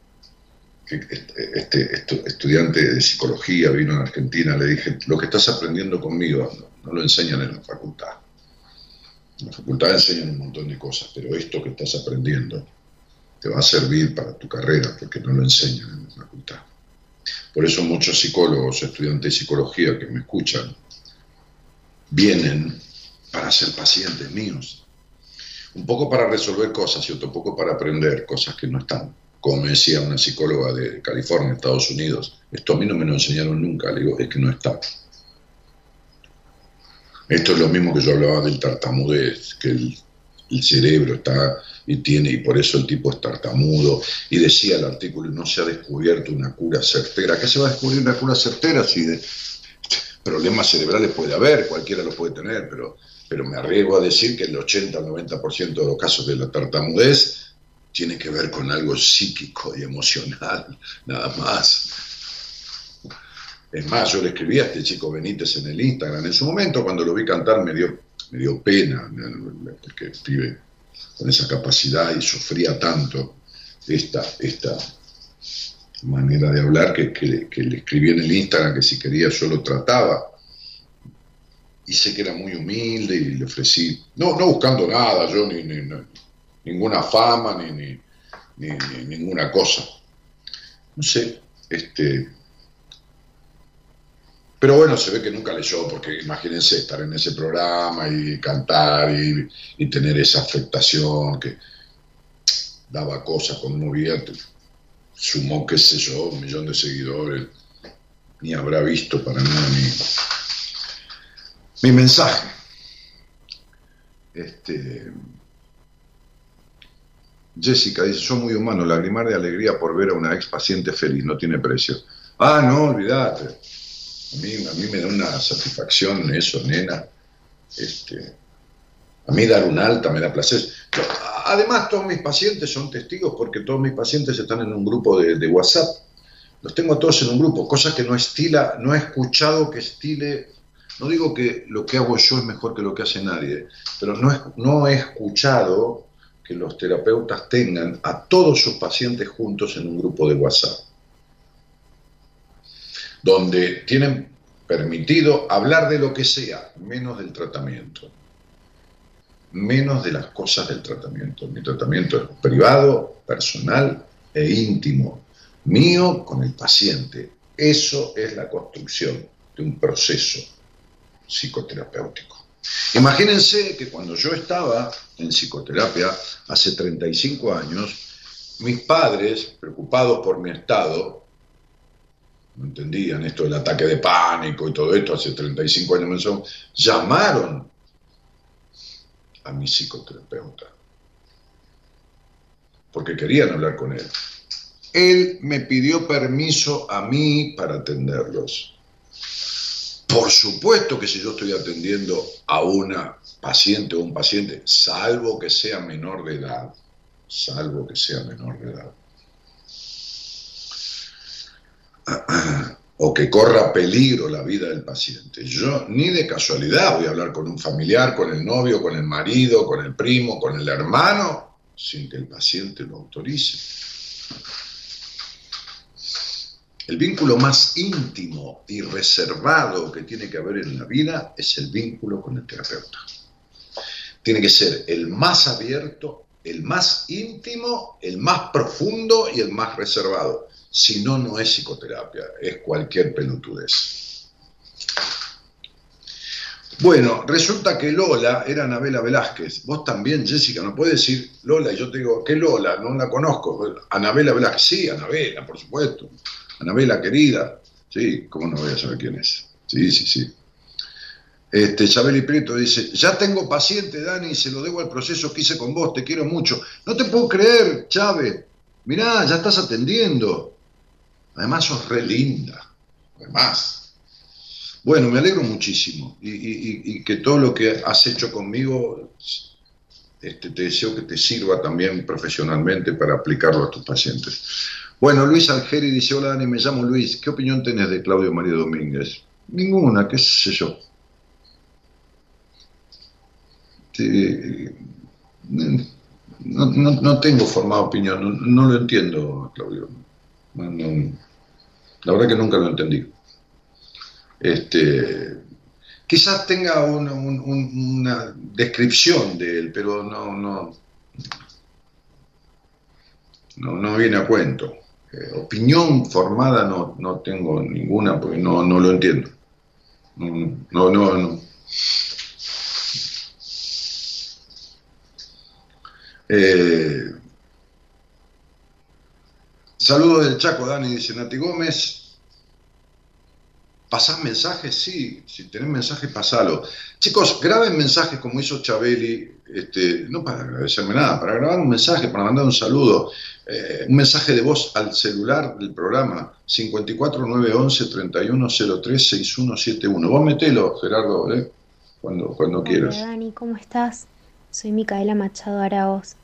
este, este estudiante de psicología vino a Argentina, le dije, lo que estás aprendiendo conmigo no, no lo enseñan en la facultad. En la facultad enseñan un montón de cosas, pero esto que estás aprendiendo te va a servir para tu carrera, porque no lo enseñan en la facultad. Por eso muchos psicólogos, estudiantes de psicología que me escuchan, vienen para ser pacientes míos. Un poco para resolver cosas y otro poco para aprender cosas que no están. Como me decía una psicóloga de California, Estados Unidos, esto a mí no me lo enseñaron nunca, le digo, es que no está. Esto es lo mismo que yo hablaba del tartamudez, que el, el cerebro está y tiene, y por eso el tipo es tartamudo. Y decía el artículo, no se ha descubierto una cura certera. ¿Qué se va a descubrir una cura certera si de problemas cerebrales puede haber, cualquiera lo puede tener, pero, pero me arriesgo a decir que el 80 al 90% de los casos de la tartamudez tiene que ver con algo psíquico y emocional, nada más. Es más, yo le escribí a este chico Benítez en el Instagram. En su momento, cuando lo vi cantar, me dio, me dio pena, porque escribe con esa capacidad y sufría tanto esta, esta manera de hablar que, le escribí en el Instagram que si quería yo lo trataba. Y sé que era muy humilde y le ofrecí, no, no buscando nada, yo ni, ninguna fama ni, ni, ninguna cosa. No sé, este, pero bueno, se ve que nunca leyó, porque imagínense estar en ese programa y cantar y, tener esa afectación que daba cosas, conmovía, sumó, qué sé yo, un millón de seguidores, ni habrá visto para nada mi, mi mensaje. Este, Jessica dice, soy muy humano, lagrimar de alegría por ver a una ex paciente feliz, no tiene precio. Ah, no, olvídate. A mí, a mí me da una satisfacción eso, nena. Este, a mí dar un alta me da placer. además, todos mis pacientes son testigos porque todos mis pacientes están en un grupo de, WhatsApp. Los tengo todos en un grupo, cosa que no estila, no he escuchado que estile. No digo que lo que hago yo es mejor que lo que hace nadie, pero no, no he escuchado que los terapeutas tengan a todos sus pacientes juntos en un grupo de WhatsApp donde tienen permitido hablar de lo que sea, menos del tratamiento, menos de las cosas del tratamiento. Mi tratamiento es privado, personal e íntimo, mío con el paciente. Eso es la construcción de un proceso psicoterapéutico. Imagínense que cuando yo estaba en psicoterapia hace 35 años, mis padres, preocupados por mi estado, no entendían esto del ataque de pánico y todo esto, hace 35 años me llamaron a mi psicoterapeuta, porque querían hablar con él. Él me pidió permiso a mí para atenderlos. Por supuesto que si yo estoy atendiendo a una paciente o un paciente, salvo que sea menor de edad, salvo que sea menor de edad, o que corra peligro la vida del paciente. Yo ni de casualidad voy a hablar con un familiar, con el novio, con el marido, con el primo, con el hermano, sin que el paciente lo autorice. El vínculo más íntimo y reservado que tiene que haber en la vida es el vínculo con el terapeuta. Tiene que ser el más abierto, el más íntimo, el más profundo y el más reservado. Si no, no es psicoterapia, es cualquier pelotudez. Bueno, resulta que Lola era Anabela Velázquez. Vos también, Jessica, no puedes decir Lola y yo te digo, ¿qué Lola? No la conozco. Anabela Velázquez, sí, Anabela, por supuesto. Anabela querida, sí, ¿cómo no voy a saber quién es? Sí, sí, sí. Este, Chabeli Prieto dice, ya tengo paciente, Dani, se lo debo al proceso que hice con vos, te quiero mucho. No te puedo creer, Chávez. Mirá, ya estás atendiendo. Además sos re linda, además. Bueno, me alegro muchísimo y, que todo lo que has hecho conmigo, este, te deseo que te sirva también profesionalmente para aplicarlo a tus pacientes. Bueno, Luis Algeri dice, hola Dani, me llamo Luis, ¿qué opinión tenés de Claudio María Domínguez? Ninguna, qué sé yo. no, tengo formada opinión, no, no lo entiendo, Claudio. La verdad que nunca lo entendí. Este, quizás tenga una, descripción de él, pero no, no, no, viene a cuento. Eh, opinión formada no, no tengo ninguna porque no, no lo entiendo. No, no, no. Eh, Saludos del Chaco, Dani, dice Nati Gómez. ¿Pasás mensajes? Sí, si tenés mensajes, pasalo. Chicos, graben mensajes como hizo Chabeli, este, no para agradecerme nada, para grabar un mensaje, para mandar un saludo, eh, un mensaje de voz al celular del programa 54911-3103-6171. Vos metelo, Gerardo, ¿eh? cuando, cuando Hola, quieras. Dani, ¿cómo estás? Soy Micaela Machado Araos.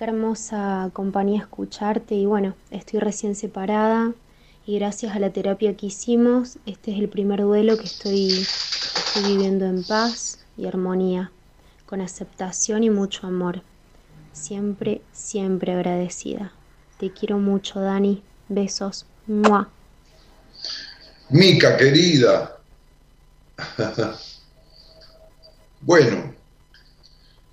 Qué hermosa compañía escucharte y bueno, estoy recién separada y gracias a la terapia que hicimos, este es el primer duelo que estoy, estoy viviendo en paz y armonía, con aceptación y mucho amor. Siempre, siempre agradecida. Te quiero mucho, Dani. Besos. ¡Mua! Mica, querida. bueno,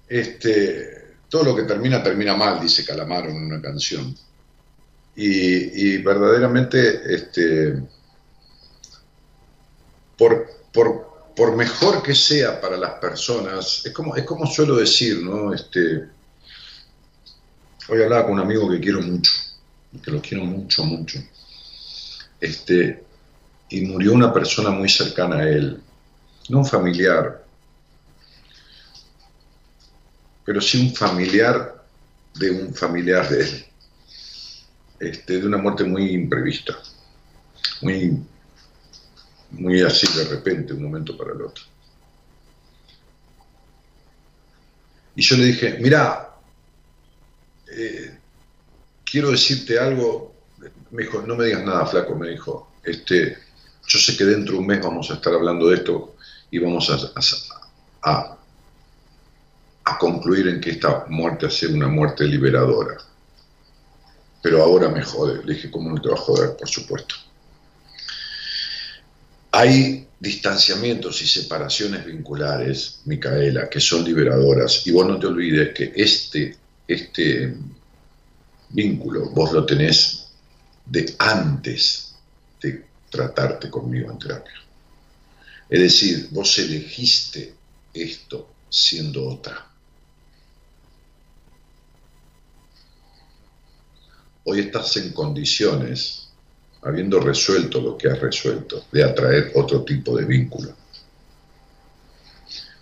este, todo lo que termina, termina mal, dice Calamaro en una canción. Y, verdaderamente, este, por, por, mejor que sea para las personas, es como, es como suelo decir, ¿no? Este, hoy hablaba con un amigo que quiero mucho, que lo quiero mucho, mucho. Este, y murió una persona muy cercana a él, no un familiar, pero sí un familiar de un familiar de él, este, de una muerte muy imprevista, muy, muy así de repente, un momento para el otro. Y yo le dije, mira, eh, quiero decirte algo, me dijo, no me digas nada, flaco, me dijo, este, yo sé que dentro de un mes vamos a estar hablando de esto y vamos a, concluir en que esta muerte ha sido una muerte liberadora. Pero ahora me jode. Dije, ¿cómo no te va a joder? Por supuesto. Hay distanciamientos y separaciones vinculares, Micaela, que son liberadoras. Y vos no te olvides que este, este vínculo vos lo tenés de antes de tratarte conmigo en terapia. Es decir, vos elegiste esto siendo otra. Hoy estás en condiciones, habiendo resuelto lo que has resuelto, de atraer otro tipo de vínculo.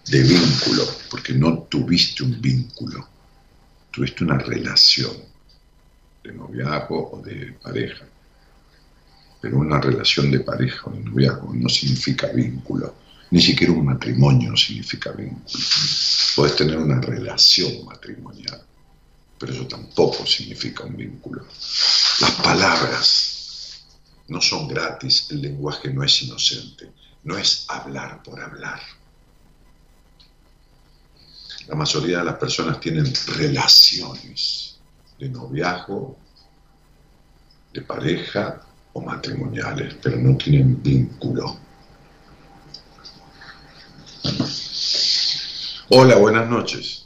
De vínculo, porque no tuviste un vínculo, tuviste una relación de noviazgo o de pareja. Pero una relación de pareja o de noviazgo no significa vínculo, ni siquiera un matrimonio significa vínculo. Puedes tener una relación matrimonial, pero eso tampoco significa un vínculo. Las palabras no son gratis, el lenguaje no es inocente, no es hablar por hablar. La mayoría de las personas tienen relaciones de noviazgo, de pareja o matrimoniales, pero no tienen vínculo. Hola, buenas noches.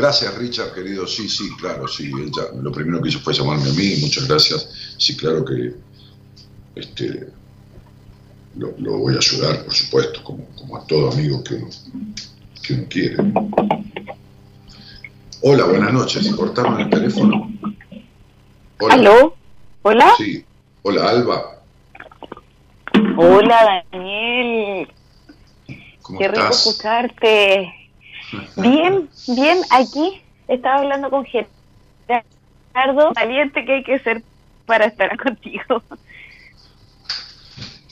Gracias, Richard, querido. Sí, sí, claro, sí. lo primero que hizo fue llamarme a mí. Muchas gracias. Sí, claro que este, lo, voy a ayudar, por supuesto, como, a todo amigo que uno, que quiere. Hola, buenas noches. ¿Cortaron el teléfono? Hola. ¿Aló? ¿Hola? Sí. Hola, Alba. Hola Daniel, qué rico escucharte. Bien, bien, aquí estaba hablando con Gerardo, valiente que hay que ser para estar contigo.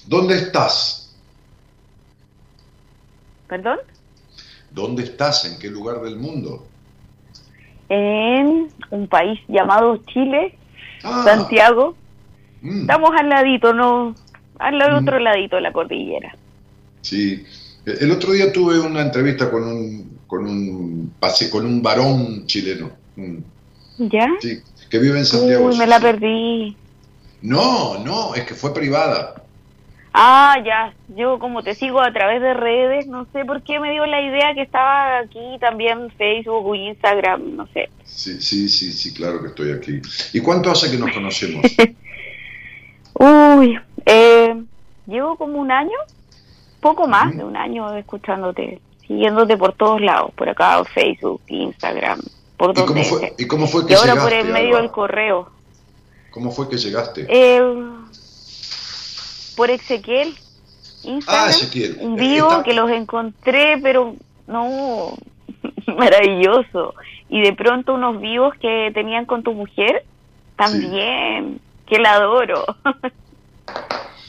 ¿Dónde estás? ¿Perdón? ¿Dónde estás? ¿En qué lugar del mundo? En un país llamado Chile, ah. Santiago. Mm. Estamos al ladito, no, al otro ladito de la cordillera. Sí, el otro día tuve una entrevista con un con un pase con un varón chileno. ¿Ya? Sí, que vive en Santiago. Uy, me la perdí. No, no, es que fue privada. Ah, ya. Yo como te sigo a través de redes, no sé por qué me dio la idea que estaba aquí también Facebook o Instagram, no sé. Sí, sí, sí, sí, claro que estoy aquí. ¿Y cuánto hace que nos conocemos? Uy, eh, llevo como un año, poco más de un año escuchándote, siguiéndote por todos lados, por acá, Facebook, Instagram, por donde. ¿Y cómo fue, ¿y cómo fue que y ahora por el medio del correo. ¿Cómo fue que llegaste? Eh, por Ezequiel, Instagram, ah, Ezequiel. vivo que los encontré, pero no, maravilloso. Y de pronto unos vivos que tenían con tu mujer, también, que la adoro.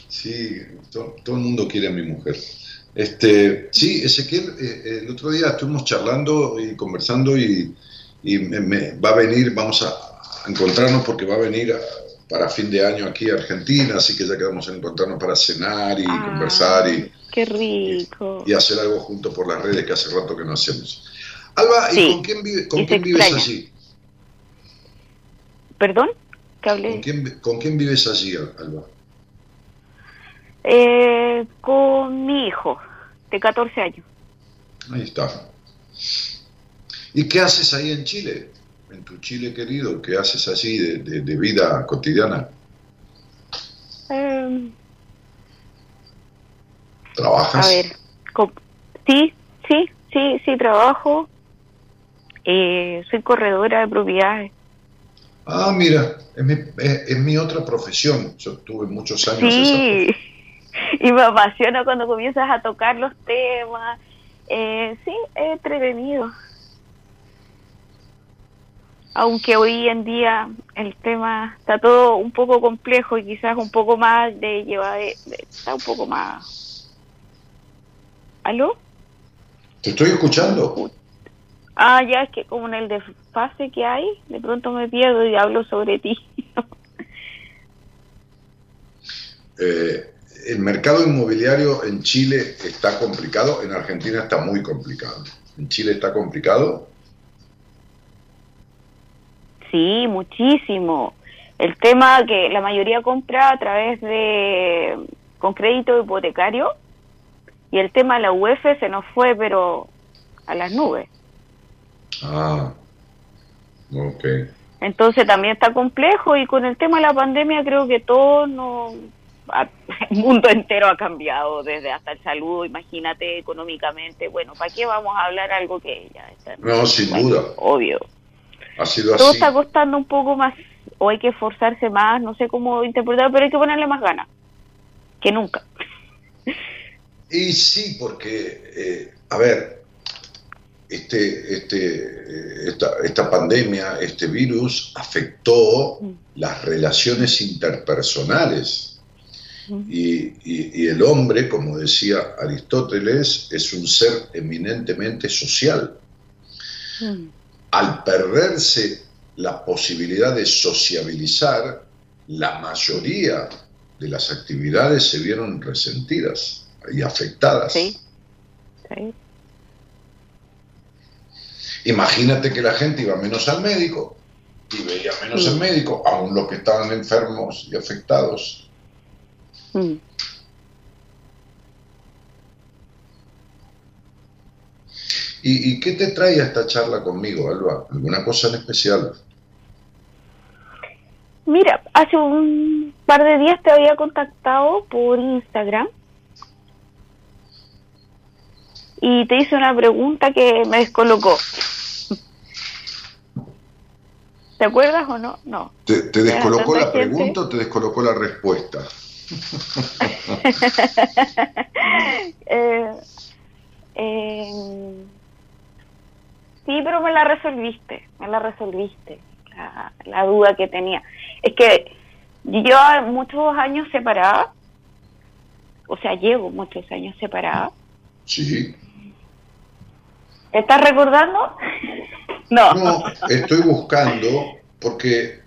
Sí, todo, el mundo quiere a mi mujer. Este, sí, Ezequiel, eh, eh, el otro día estuvimos charlando y conversando y, me, va a venir, vamos a encontrarnos porque va a venir para fin de año aquí a Argentina, así que ya quedamos en encontrarnos para cenar y ah, conversar y, qué rico. Y, hacer algo juntos por las redes que hace rato que no hacemos. Alba, ¿y con quién, vive, con quién vives allí? ¿Perdón? ¿Con quién, ¿Con quién vives allí, Alba? Eh, con mi hijo, de 14 años. Ahí está. ¿Y qué haces ahí en Chile? En tu Chile querido, ¿qué haces así de, vida cotidiana? Em, ¿Trabajas? A ver, sí, sí, sí, sí, trabajo. Eh, soy corredora de propiedades. Ah, mira, es mi, es, mi otra profesión. Yo tuve muchos años. Sí. y me apasiona cuando comienzas a tocar los temas. Eh, sí, es entretenido. Aunque hoy en día el tema está todo un poco complejo y quizás un poco más de llevar, está un poco más... ¿Aló? Te estoy escuchando. Ah, ya es que como en el desfase que hay, de pronto me pierdo y hablo sobre ti. eh, el mercado inmobiliario en Chile está complicado, en Argentina está muy complicado. ¿En Chile está complicado? Sí, muchísimo. El tema que la mayoría compra a través de con crédito hipotecario y el tema de la UEF se nos fue pero a las nubes. Ah, ok. Entonces también está complejo y con el tema de la pandemia creo que todo el mundo entero ha cambiado, desde hasta el saludo, imagínate económicamente. Bueno, ¿para qué vamos a hablar algo que ya está? No, sin duda. Obvio. Ha sido Todo está costando un poco más, o hay que esforzarse más, no sé cómo interpretar, pero hay que ponerle más ganas que nunca. Y sí, porque, eh, a ver, este, este, esta, esta, pandemia, este virus, afectó mm. las relaciones interpersonales. Y, y, el hombre, como decía Aristóteles, es un ser eminentemente social. Mm. Al perderse la posibilidad de sociabilizar, la mayoría de las actividades se vieron resentidas y afectadas. Sí. Sí. Imagínate que la gente iba menos al médico y veía menos al médico, aun los que estaban enfermos y afectados. Mm. ¿Y, ¿Y, qué te trae a esta charla conmigo, Alba? ¿Alguna cosa en especial? Mira, hace un par de días te había contactado por Instagram y te hice una pregunta que me descolocó. ¿Te acuerdas o no? No. ¿Te, descolocó la pregunta o te descolocó la respuesta? Eh, eh, sí, pero me la resolviste, me la resolviste, la, la duda que tenía. Es que yo muchos años separada, o sea, llevo muchos años separada. Sí. ¿Te estás recordando? no. No, estoy buscando porque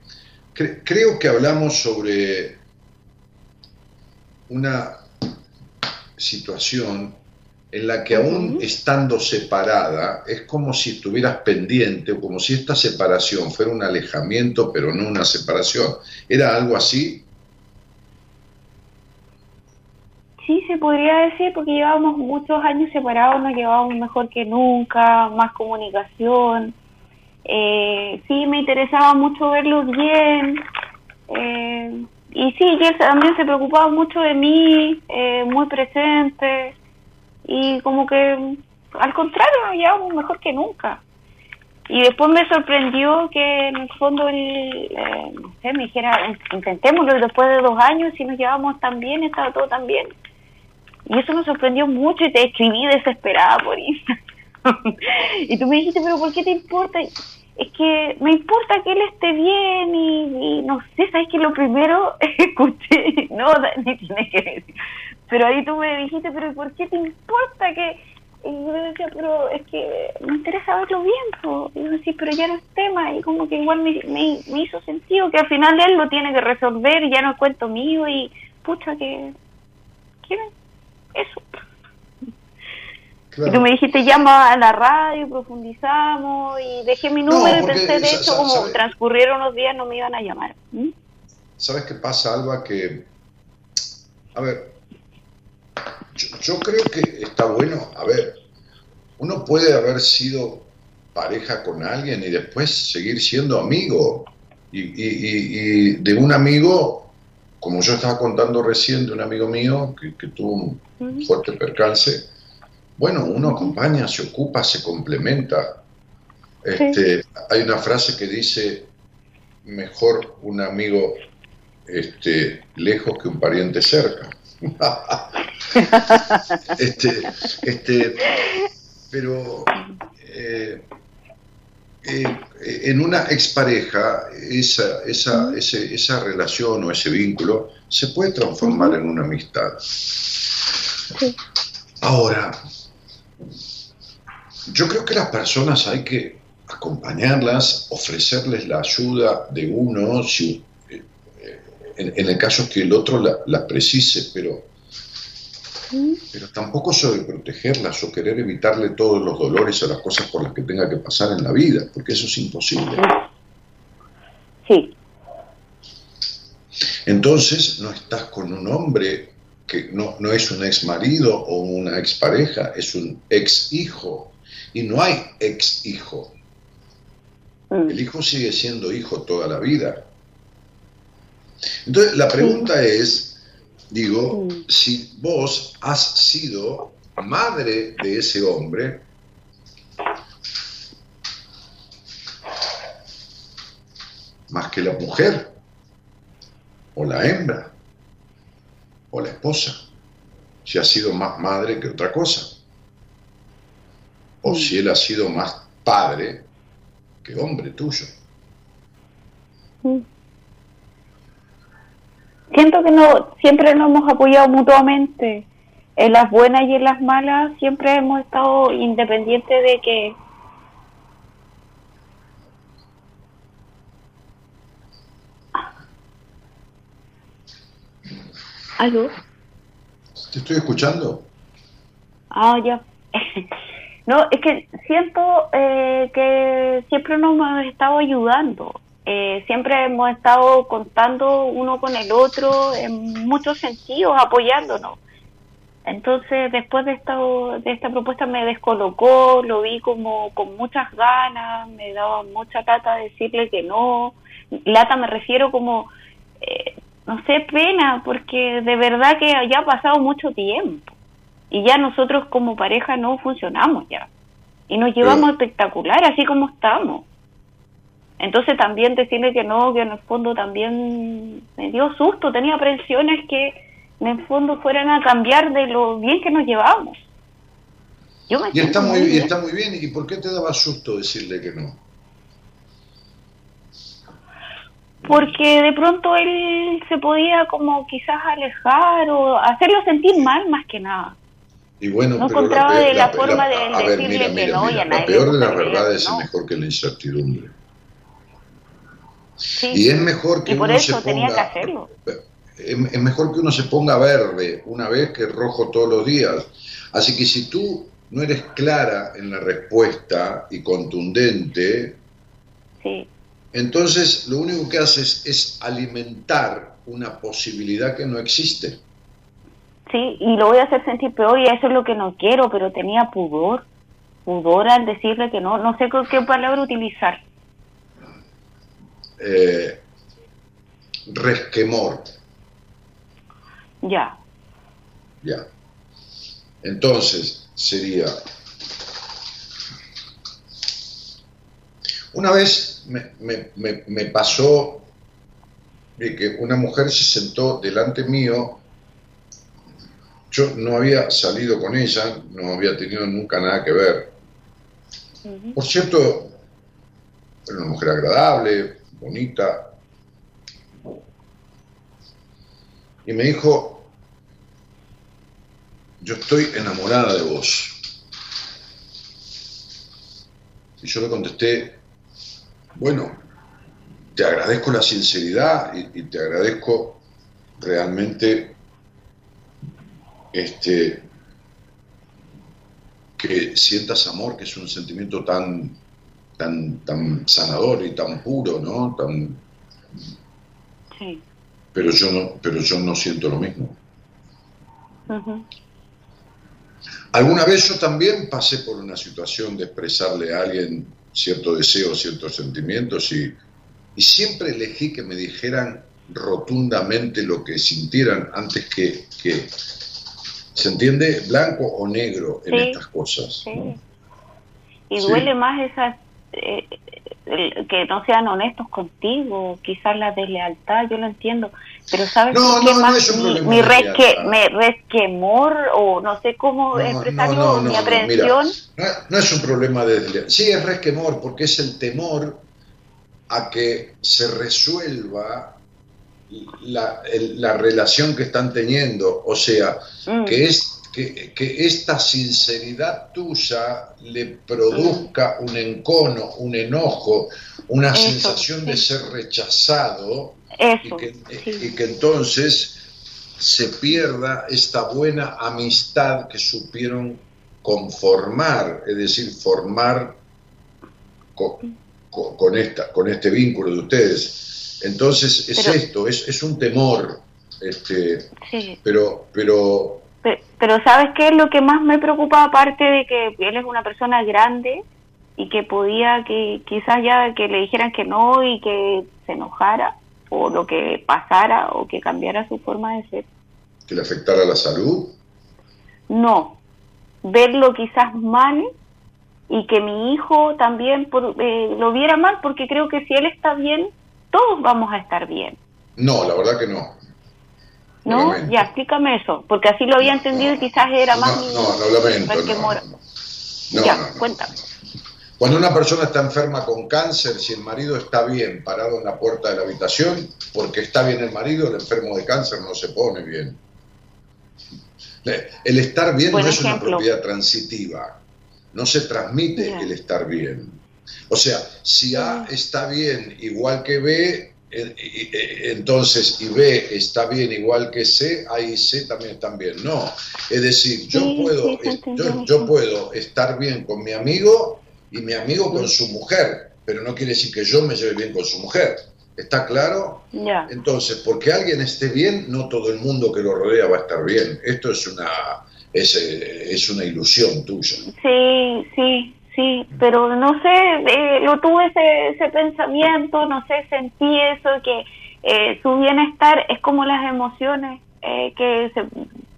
creo que hablamos sobre una situación en la que aún estando separada es como si estuvieras pendiente o como si esta separación fuera un alejamiento pero no una separación. ¿Era algo así? Sí, se podría decir porque llevábamos muchos años separados, nos llevábamos mejor que nunca, más comunicación. Eh, sí, me interesaba mucho verlos bien. Eh, y sí, él también se preocupaba mucho de mí, eh, muy presente. Y como que, al contrario, nos llevábamos mejor que nunca. Y después me sorprendió que en el fondo, el, no sé, me dijera, intentémoslo después de dos años, si nos llevamos tan bien, estaba todo tan bien. Y eso me sorprendió mucho y te escribí desesperada por Instagram. y tú me dijiste, pero ¿por qué te importa? Es que me importa que él esté bien y, no sé, ¿sabes que Lo primero escuché, no, ni tiene que decir. Pero ahí tú me dijiste, pero ¿por qué te importa que...? Y yo decía, pero es que me interesa verlo bien. Y yo decía, pero ya no es tema. Y como que igual me, me, me hizo sentido que al final él lo tiene que resolver y ya no es cuento mío y pucha que... ¿Quieren? eso. Y tú me dijiste, llama a la radio, profundizamos, y dejé mi número y pensé, de hecho, como transcurrieron los días, no me iban a llamar. ¿Mm? ¿Sabes qué pasa, Alba? Que, a ver, yo, creo que está bueno, a ver, uno puede haber sido pareja con alguien y después seguir siendo amigo. y de un amigo como yo estaba contando recién de un amigo mío que, tuvo un fuerte percance, bueno, uno acompaña, se ocupa, se complementa. Este, Hay una frase que dice, mejor un amigo este, lejos que un pariente cerca. este, este, pero eh, eh, en una expareja esa, esa, esa relación o ese vínculo se puede transformar en una amistad. Ahora, yo creo que las personas hay que acompañarlas, ofrecerles la ayuda de uno, si, eh, en, el caso que el otro la, la precise, pero pero tampoco protegerlas o querer evitarle todos los dolores o las cosas por las que tenga que pasar en la vida, porque eso es imposible. Sí. Entonces no estás con un hombre que no, no es un ex marido o una ex pareja, es un ex hijo. Y no hay ex hijo. Mm. El hijo sigue siendo hijo toda la vida. Entonces la pregunta es, Digo, si vos has sido madre de ese hombre, que la mujer, o la hembra, o la esposa, si ha sido más madre que otra cosa, o mm. si él ha sido más padre que hombre tuyo. Mm. Siento que no, siempre nos hemos apoyado mutuamente. En las buenas y en las malas siempre hemos estado independientes de que ¿Aló? ¿Te estoy escuchando? Ah, ya. no, es que siento eh, que siempre nos hemos estado ayudando. Eh, siempre hemos estado contando uno con el otro en muchos sentidos, apoyándonos. Entonces, después de esta, de esta propuesta me descolocó, lo vi como con muchas ganas, me daba mucha lata decirle que no. Lata me refiero como eh, no sé, pena, porque de verdad que ya ha pasado mucho tiempo y ya nosotros como pareja no funcionamos ya y nos llevamos espectacular así como estamos. Entonces también decirle que no, que en el fondo también me dio susto, tenía presiones que en el fondo fueran a cambiar de lo bien que nos llevamos. Yo y, está muy, y está muy bien, ¿y por qué te daba susto decirle que no? porque de pronto él se podía como quizás alejar o hacerlo sentir mal más que nada. Y bueno, no encontraba de la, forma de, decirle que no y a nadie. Peor de la verdad es mejor que la incertidumbre. Y es mejor que y por uno eso se tenía ponga, que hacerlo. Es mejor que uno se ponga verde una vez que rojo todos los días. Así que si tú no eres clara en la respuesta y contundente, sí entonces lo único que haces es alimentar una posibilidad que no existe. Sí, y lo voy a hacer sentir peor y eso es lo que no quiero, pero tenía pudor, pudor al decirle que no, no sé qué palabra utilizar. Eh, resquemor. Ya. Ya. Entonces sería Una vez me, pasó de que una mujer se sentó delante mío, yo no había salido con ella, no había tenido nunca nada que ver. Por cierto, era una mujer agradable, bonita, y me dijo, yo estoy enamorada de vos. Y yo le contesté, bueno, te agradezco la sinceridad y, te agradezco realmente este que sientas amor, que es un sentimiento tan, tan, tan sanador y tan puro, ¿no? Tan... Sí. Pero yo no, pero yo no siento lo mismo. Alguna vez yo también pasé por una situación de expresarle a alguien cierto deseo, ciertos sentimientos y, y siempre elegí que me dijeran rotundamente lo que sintieran antes que, que ¿se entiende? Blanco o negro en estas cosas. Y duele más esas, eh, que no sean honestos contigo, quizás la deslealtad, yo lo entiendo, pero ¿sabes no, qué no, más? mi, mi resque, me resquemor o no sé cómo expresarlo, mi aprensión. no, es un problema de deslealtad, sí es resquemor porque es el temor a que se resuelva la, la relación que están teniendo, o sea, mm. que es que, esta sinceridad tuya le produzca un encono, un enojo, una sensación de ser rechazado y, que, entonces se pierda esta buena amistad que supieron conformar, es decir, formar con, esta, con este vínculo de ustedes. Entonces es esto, es, es, un temor, este, pero, pero pero ¿sabes qué es lo que más me preocupa aparte de que él es una persona grande y que podía que quizás ya que le dijeran que no y que se enojara o lo que pasara o que cambiara su forma de ser? ¿Que le afectara la salud? No, verlo quizás mal y que mi hijo también eh, lo viera mal porque creo que si él está bien todos vamos a estar bien. No, la verdad que no. ¿No? Ya, explícame eso, porque así lo había entendido y quizás era más... No, no, no, lamento. ya, cuéntame. Cuando una persona está enferma con cáncer, si el marido está bien parado en la puerta de la habitación, porque está bien el marido, el enfermo de cáncer no se pone bien. El estar bien no es una propiedad transitiva, no se transmite el estar bien. O sea, si A está bien igual que B, entonces y B está bien igual que C, A y C también están bien. No, es decir, yo, puedo, yo, puedo estar bien con mi amigo y mi amigo con su mujer, pero no quiere decir que yo me lleve bien con su mujer. ¿Está claro? Entonces, porque alguien esté bien, no todo el mundo que lo rodea va a estar bien. Esto es una, es, es una ilusión tuya. Sí, sí, sí, pero no sé, eh, lo tuve ese, ese pensamiento, no sé, sentí eso, que eh, su bienestar es como las emociones, eh, que se,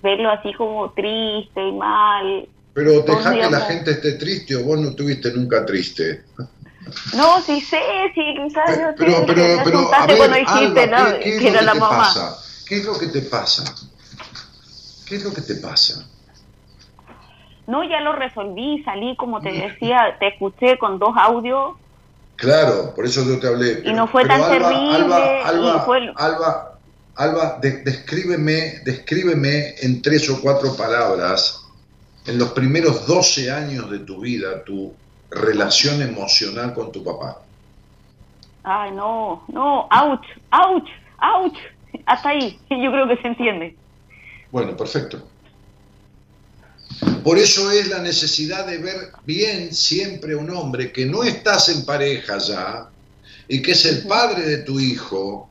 verlo así como triste y mal. Pero deja que la gente esté triste o vos no estuviste nunca triste. No, sí sé, sí, quizás yo pero, pero, pero, a ver, cuando dijiste, ¿no? ¿qué es que era la mamá. Pasa? ¿Qué es lo que te pasa? ¿Qué es lo que te pasa? No, ya lo resolví, salí, como te decía, te escuché con dos audios. Claro, por eso yo te hablé. y no fue tan terrible. Alba, Alba, Alba, descríbeme, descríbeme en tres o cuatro palabras, en los primeros 12 años de tu vida, tu relación emocional con tu papá. Ay, no, no, ouch, ouch, ouch. Hasta ahí, yo creo que se entiende. Bueno, perfecto. Por eso es la necesidad de ver bien siempre un hombre que no estás en pareja ya y que es el padre de tu hijo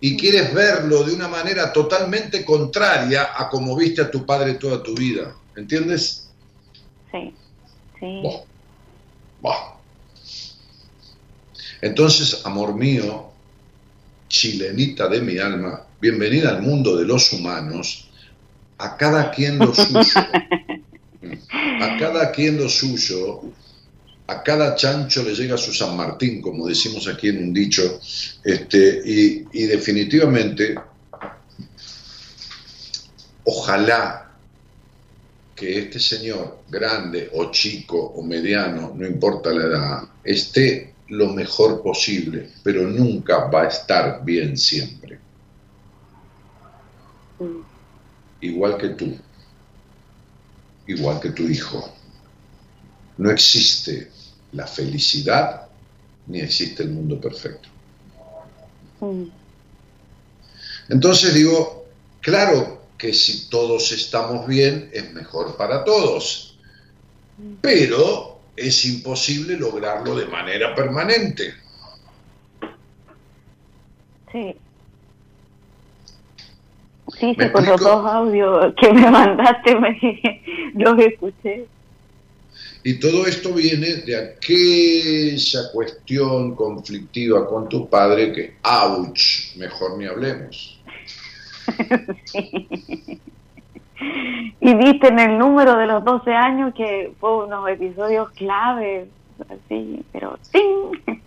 y quieres verlo de una manera totalmente contraria a como viste a tu padre toda tu vida. ¿Entiendes? Sí, sí. Entonces, amor mío, chilenita de mi alma, bienvenida al mundo de los humanos a cada quien lo suyo, a cada quien lo suyo, a cada chancho le llega su San Martín, como decimos aquí en un dicho, este, y, y definitivamente, ojalá que este señor, grande o chico o mediano, no importa la edad, esté lo mejor posible, pero nunca va a estar bien siempre. Mm igual que tú, igual que tu hijo. No existe la felicidad ni existe el mundo perfecto. Mm. Entonces digo, claro que si todos estamos bien es mejor para todos, pero es imposible lograrlo de manera permanente. Sí. Sí, sí, con los dos audios que me mandaste, me, los escuché. Y todo esto viene de aquella cuestión conflictiva con tu padre que, ouch, mejor ni hablemos. Y viste en el número de los 12 años que fue unos episodios claves, así, pero sí.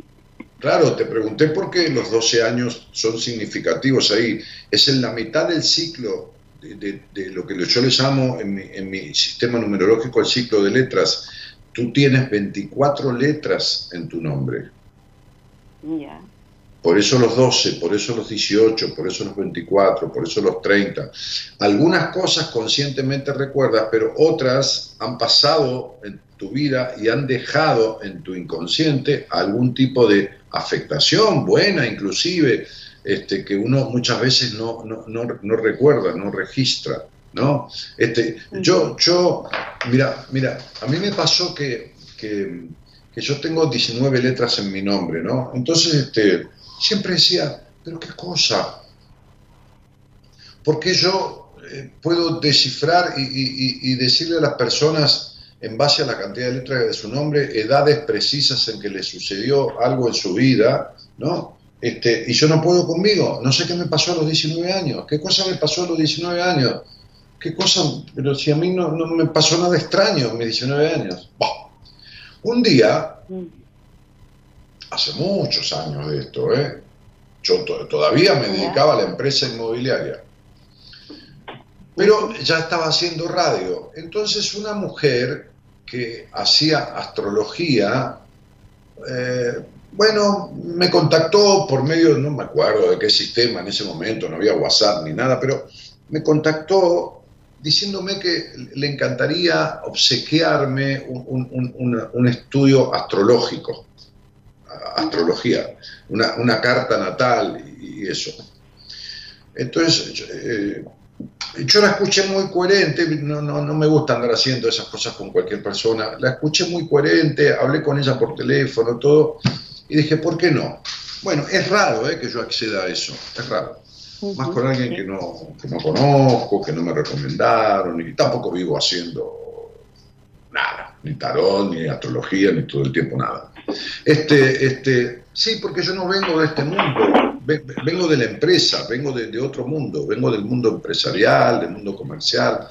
Claro, te pregunté por qué los 12 años son significativos ahí. Es en la mitad del ciclo de, lo que yo les llamo en mi, sistema numerológico el ciclo de letras. Tú tienes 24 letras en tu nombre. Por eso los 12, por eso los 18, por eso los 24, por eso los 30. Algunas cosas conscientemente recuerdas, pero otras han pasado en tu vida y han dejado en tu inconsciente algún tipo de afectación buena inclusive, este, que uno muchas veces no, no, no, recuerda, no registra. ¿no? Este, yo, yo, mira, mira, a mí me pasó que, que, yo tengo 19 letras en mi nombre, ¿no? Entonces, este, siempre decía, pero qué cosa, porque yo eh, puedo descifrar y, y, decirle a las personas en base a la cantidad de letras de su nombre, edades precisas en que le sucedió algo en su vida, ¿no? Este, y yo no puedo conmigo, no sé qué me pasó a los 19 años, qué cosa me pasó a los 19 años, qué cosa, pero si a mí no, no me pasó nada extraño en mis 19 años. Un día, hace muchos años de esto, ¿eh? Yo todavía me dedicaba a la empresa inmobiliaria. Pero ya estaba haciendo radio. Entonces una mujer que hacía astrología, eh, bueno, me contactó por medio, no me acuerdo de qué sistema en ese momento, no había WhatsApp ni nada, pero me contactó diciéndome que le encantaría obsequiarme un, estudio astrológico, astrología, una, carta natal y, eso. Entonces, eh, yo la escuché muy coherente, no, no, no, me gusta andar haciendo esas cosas con cualquier persona, la escuché muy coherente, hablé con ella por teléfono, todo, y dije, ¿por qué no? Bueno, es raro eh, que yo acceda a eso, es raro. Más con alguien que no, que no conozco, que no me recomendaron, y tampoco vivo haciendo nada, ni tarot, ni astrología, ni todo el tiempo nada. Este, este, sí, porque yo no vengo de este mundo, vengo de la empresa, vengo de, otro mundo, vengo del mundo empresarial, del mundo comercial.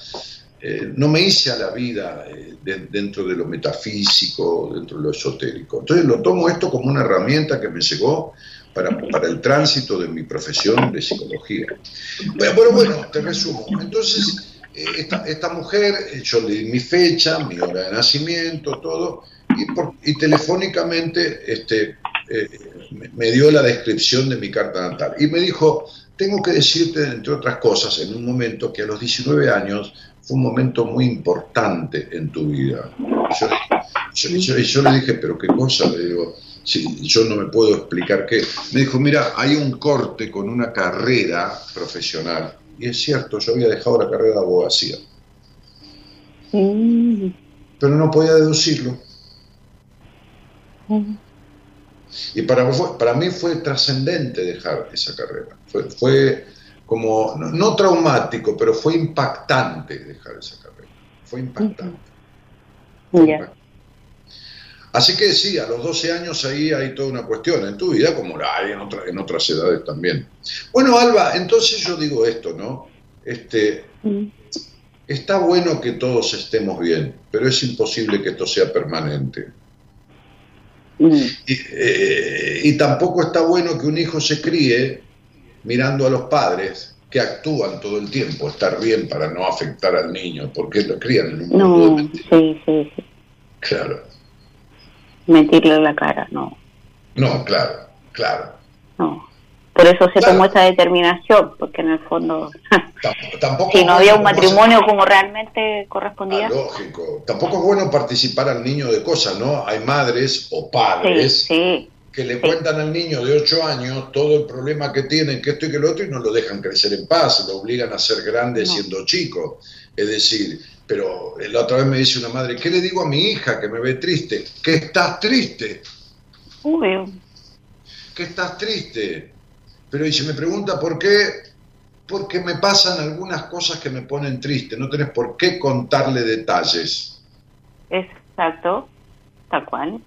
Eh, no me hice a la vida eh, dentro de lo metafísico, dentro de lo esotérico. Entonces lo tomo esto como una herramienta que me llegó para, para el tránsito de mi profesión de psicología. Pero bueno, te resumo. Entonces, eh, esta, mujer, yo le di mi fecha, mi hora de nacimiento, todo, y, y telefónicamente este, me dio la descripción de mi carta natal y me dijo, tengo que decirte, entre otras cosas, en un momento que a los 19 años fue un momento muy importante en tu vida. Y yo, le dije, pero qué cosa, le digo, si yo no me puedo explicar qué. Me dijo, mira, hay un corte con una carrera profesional. Y es cierto, yo había dejado la carrera de abogacía. Mm. Pero no podía deducirlo. Mm. Y para, para mí fue trascendente dejar esa carrera. Fue, fue como, no, traumático, pero fue impactante dejar esa carrera. Fue impactante. Así que sí, a los 12 años ahí hay toda una cuestión en tu vida, como la hay en, en otras edades también. Bueno, Alba, entonces yo digo esto, ¿no? Este, Está bueno que todos estemos bien, pero es imposible que esto sea permanente. Eh, y, tampoco está bueno que un hijo se críe mirando a los padres que actúan todo el tiempo, estar bien para no afectar al niño, porque lo crían en un mundo de Sí, sí, sí. Claro. Mentirle la cara, no. No, claro, claro. No. Por eso se tomó esa determinación, porque en el fondo, si no había un matrimonio como realmente correspondía. Ah, lógico. Tampoco es bueno participar al niño de cosas, ¿no? Hay madres o padres que le cuentan al niño de 8 años todo el problema que tienen, que esto y que lo otro, y no lo dejan crecer en paz, lo obligan a ser grande siendo chico. Es decir, pero la otra vez me dice una madre, ¿qué le digo a mi hija que me ve triste? Que estás triste. Uy. Que estás triste pero y se me pregunta por qué, porque me pasan algunas cosas que me ponen triste, no tenés por qué contarle detalles. Exacto, tal cual.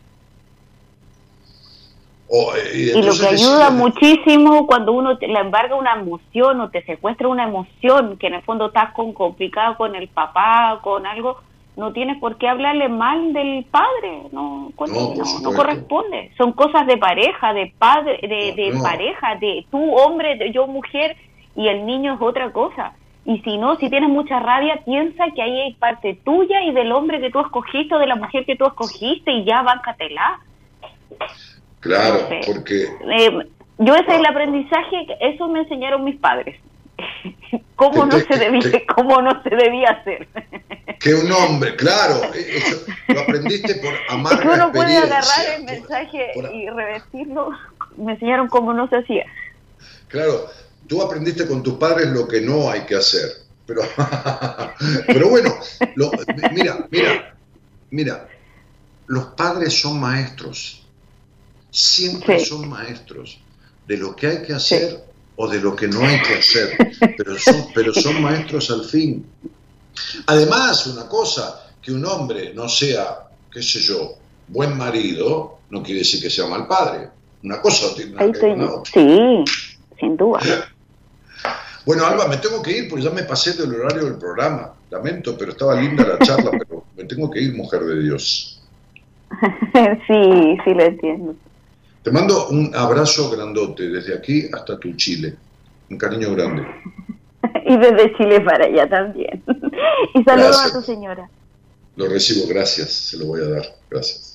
Eh, y, lo que ayuda muchísimo cuando uno te, le embarga una emoción o te secuestra una emoción que en el fondo estás con complicado con el papá, con algo, no tienes por qué hablarle mal del padre, no, no, corresponde. Son cosas de pareja, de padre, de, pareja, de tú hombre, de yo mujer y el niño es otra cosa. Y si no, si tienes mucha rabia, piensa que ahí hay parte tuya y del hombre que tú escogiste o de la mujer que tú escogiste y ya bancatela. Claro, porque... Eh, yo ese es el aprendizaje, eso me enseñaron mis padres. cómo no se debía, cómo no se debía hacer. Que un hombre, claro, eh, lo aprendiste por amar es que uno puede agarrar el mensaje y revestirlo. Me enseñaron cómo no se hacía. Claro, tú aprendiste con tus padres lo que no hay que hacer. Pero, pero bueno, mira, mira, mira, los padres son maestros, siempre son maestros de lo que hay que hacer o de lo que no hay que hacer, pero son, pero son maestros al fin. Además, una cosa, que un hombre no sea, qué sé yo, buen marido, no quiere decir que sea mal padre. Una cosa tiene Sí, sin duda. Bueno, Alba, me tengo que ir porque ya me pasé del horario del programa. Lamento, pero estaba linda la charla, pero me tengo que ir, mujer de Dios. Sí, sí, lo entiendo. Te mando un abrazo grandote desde aquí hasta tu Chile. Un cariño grande. y desde Chile para allá también. y saludos a tu señora. Lo recibo, gracias, se lo voy a dar. Gracias.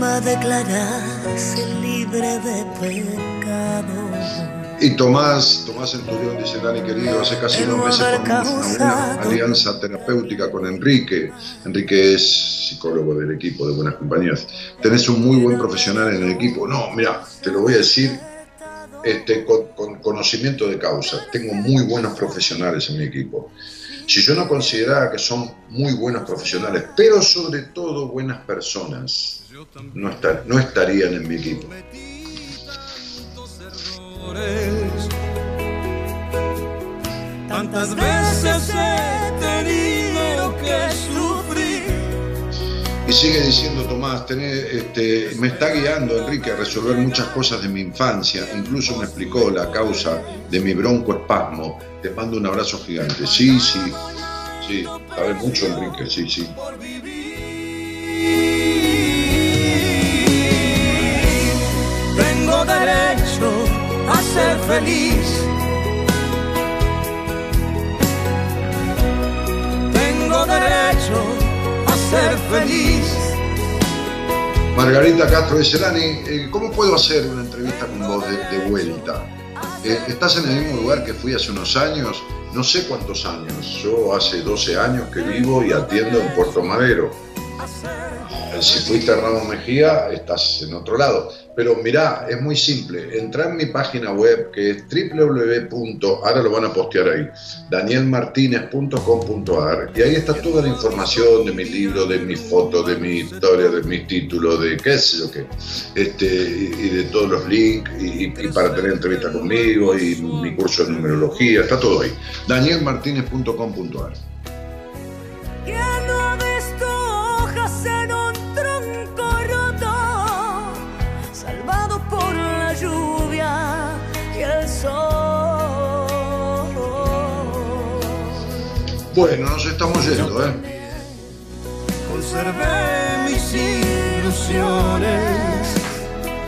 Va a declararse libre de pecado. Y Tomás, Tomás Centurión dice, Dani querido, hace casi dos meses formamos una alianza terapéutica con Enrique. Enrique es psicólogo del equipo de Buenas Compañías. Tenés un muy buen profesional en el equipo. No, mira, te lo voy a decir este, con, con conocimiento de causa. Tengo muy buenos profesionales en mi equipo. Si yo no considerara que son muy buenos profesionales, pero sobre todo buenas personas, no, estar, no estarían en mi equipo. Tantas veces he tenido que sufrir. Y sigue diciendo Tomás, este, me está guiando Enrique a resolver muchas cosas de mi infancia, incluso me explicó la causa de mi broncoespasmo. Te mando un abrazo gigante. Sí, sí, sí, sabe mucho Enrique, sí, sí. Derecho a ser feliz. Tengo derecho a ser feliz. Margarita Castro dice, Dani, eh, ¿cómo puedo hacer una entrevista con vos de, vuelta? Eh, estás en el mismo lugar que fui hace unos años, no sé cuántos años, yo hace 12 años que vivo y atiendo en Puerto Madero. Si fuiste Ramos Mejía, estás en otro lado. Pero mirá, es muy simple. Entra en mi página web que es www. Ahora lo van a postear ahí. danielmartinez.com.ar y ahí está toda la información de mi libro, de mi foto, de mi historia, de mis títulos, de qué sé yo qué. Este, y, de todos los links y, para tener entrevista conmigo y mi curso de numerología. Está todo ahí. danielmartinez.com.ar. Bueno, nos estamos yendo, ¿eh? Conservé mis ilusiones.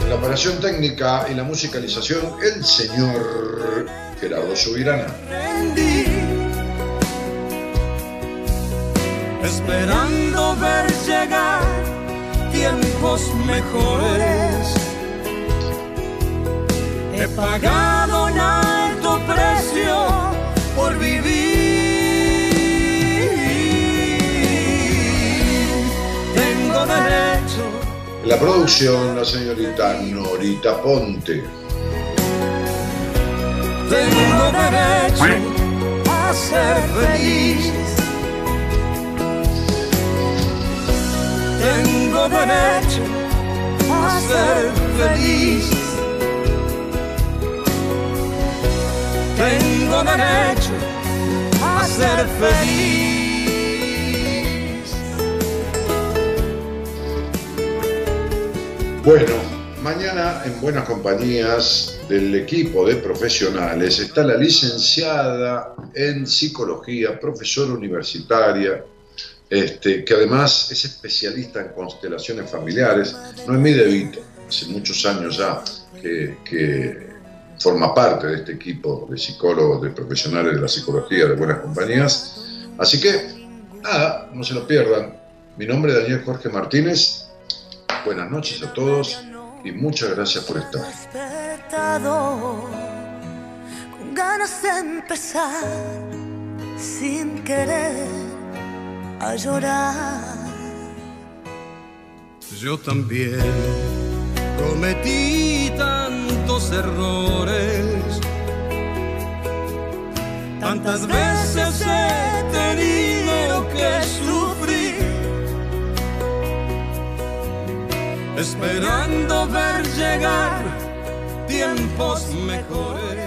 En la operación técnica y la musicalización, el señor Gerardo Subirana. Esperando ver llegar tiempos mejores. He pagado un alto precio por vivir la producción, la señorita Norita Ponte. Tengo derecho a ser feliz. Tengo derecho a ser feliz. Derecho a ser feliz. Bueno, mañana en Buenas Compañías del equipo de profesionales está la licenciada en psicología, profesora universitaria, este, que además es especialista en constelaciones familiares, Noemí De Vito, hace muchos años ya que, forma parte de este equipo de psicólogos, de profesionales de la psicología de Buenas Compañías. Así que, nada, no se lo pierdan. Mi nombre es Daniel Jorge Martínez buenas noches a todos y muchas gracias por estar. Con ganas de empezar sin querer a llorar. yo también cometí tantos errores. Tantas veces he tenido que sufrir, esperando ver llegar tiempos mejores.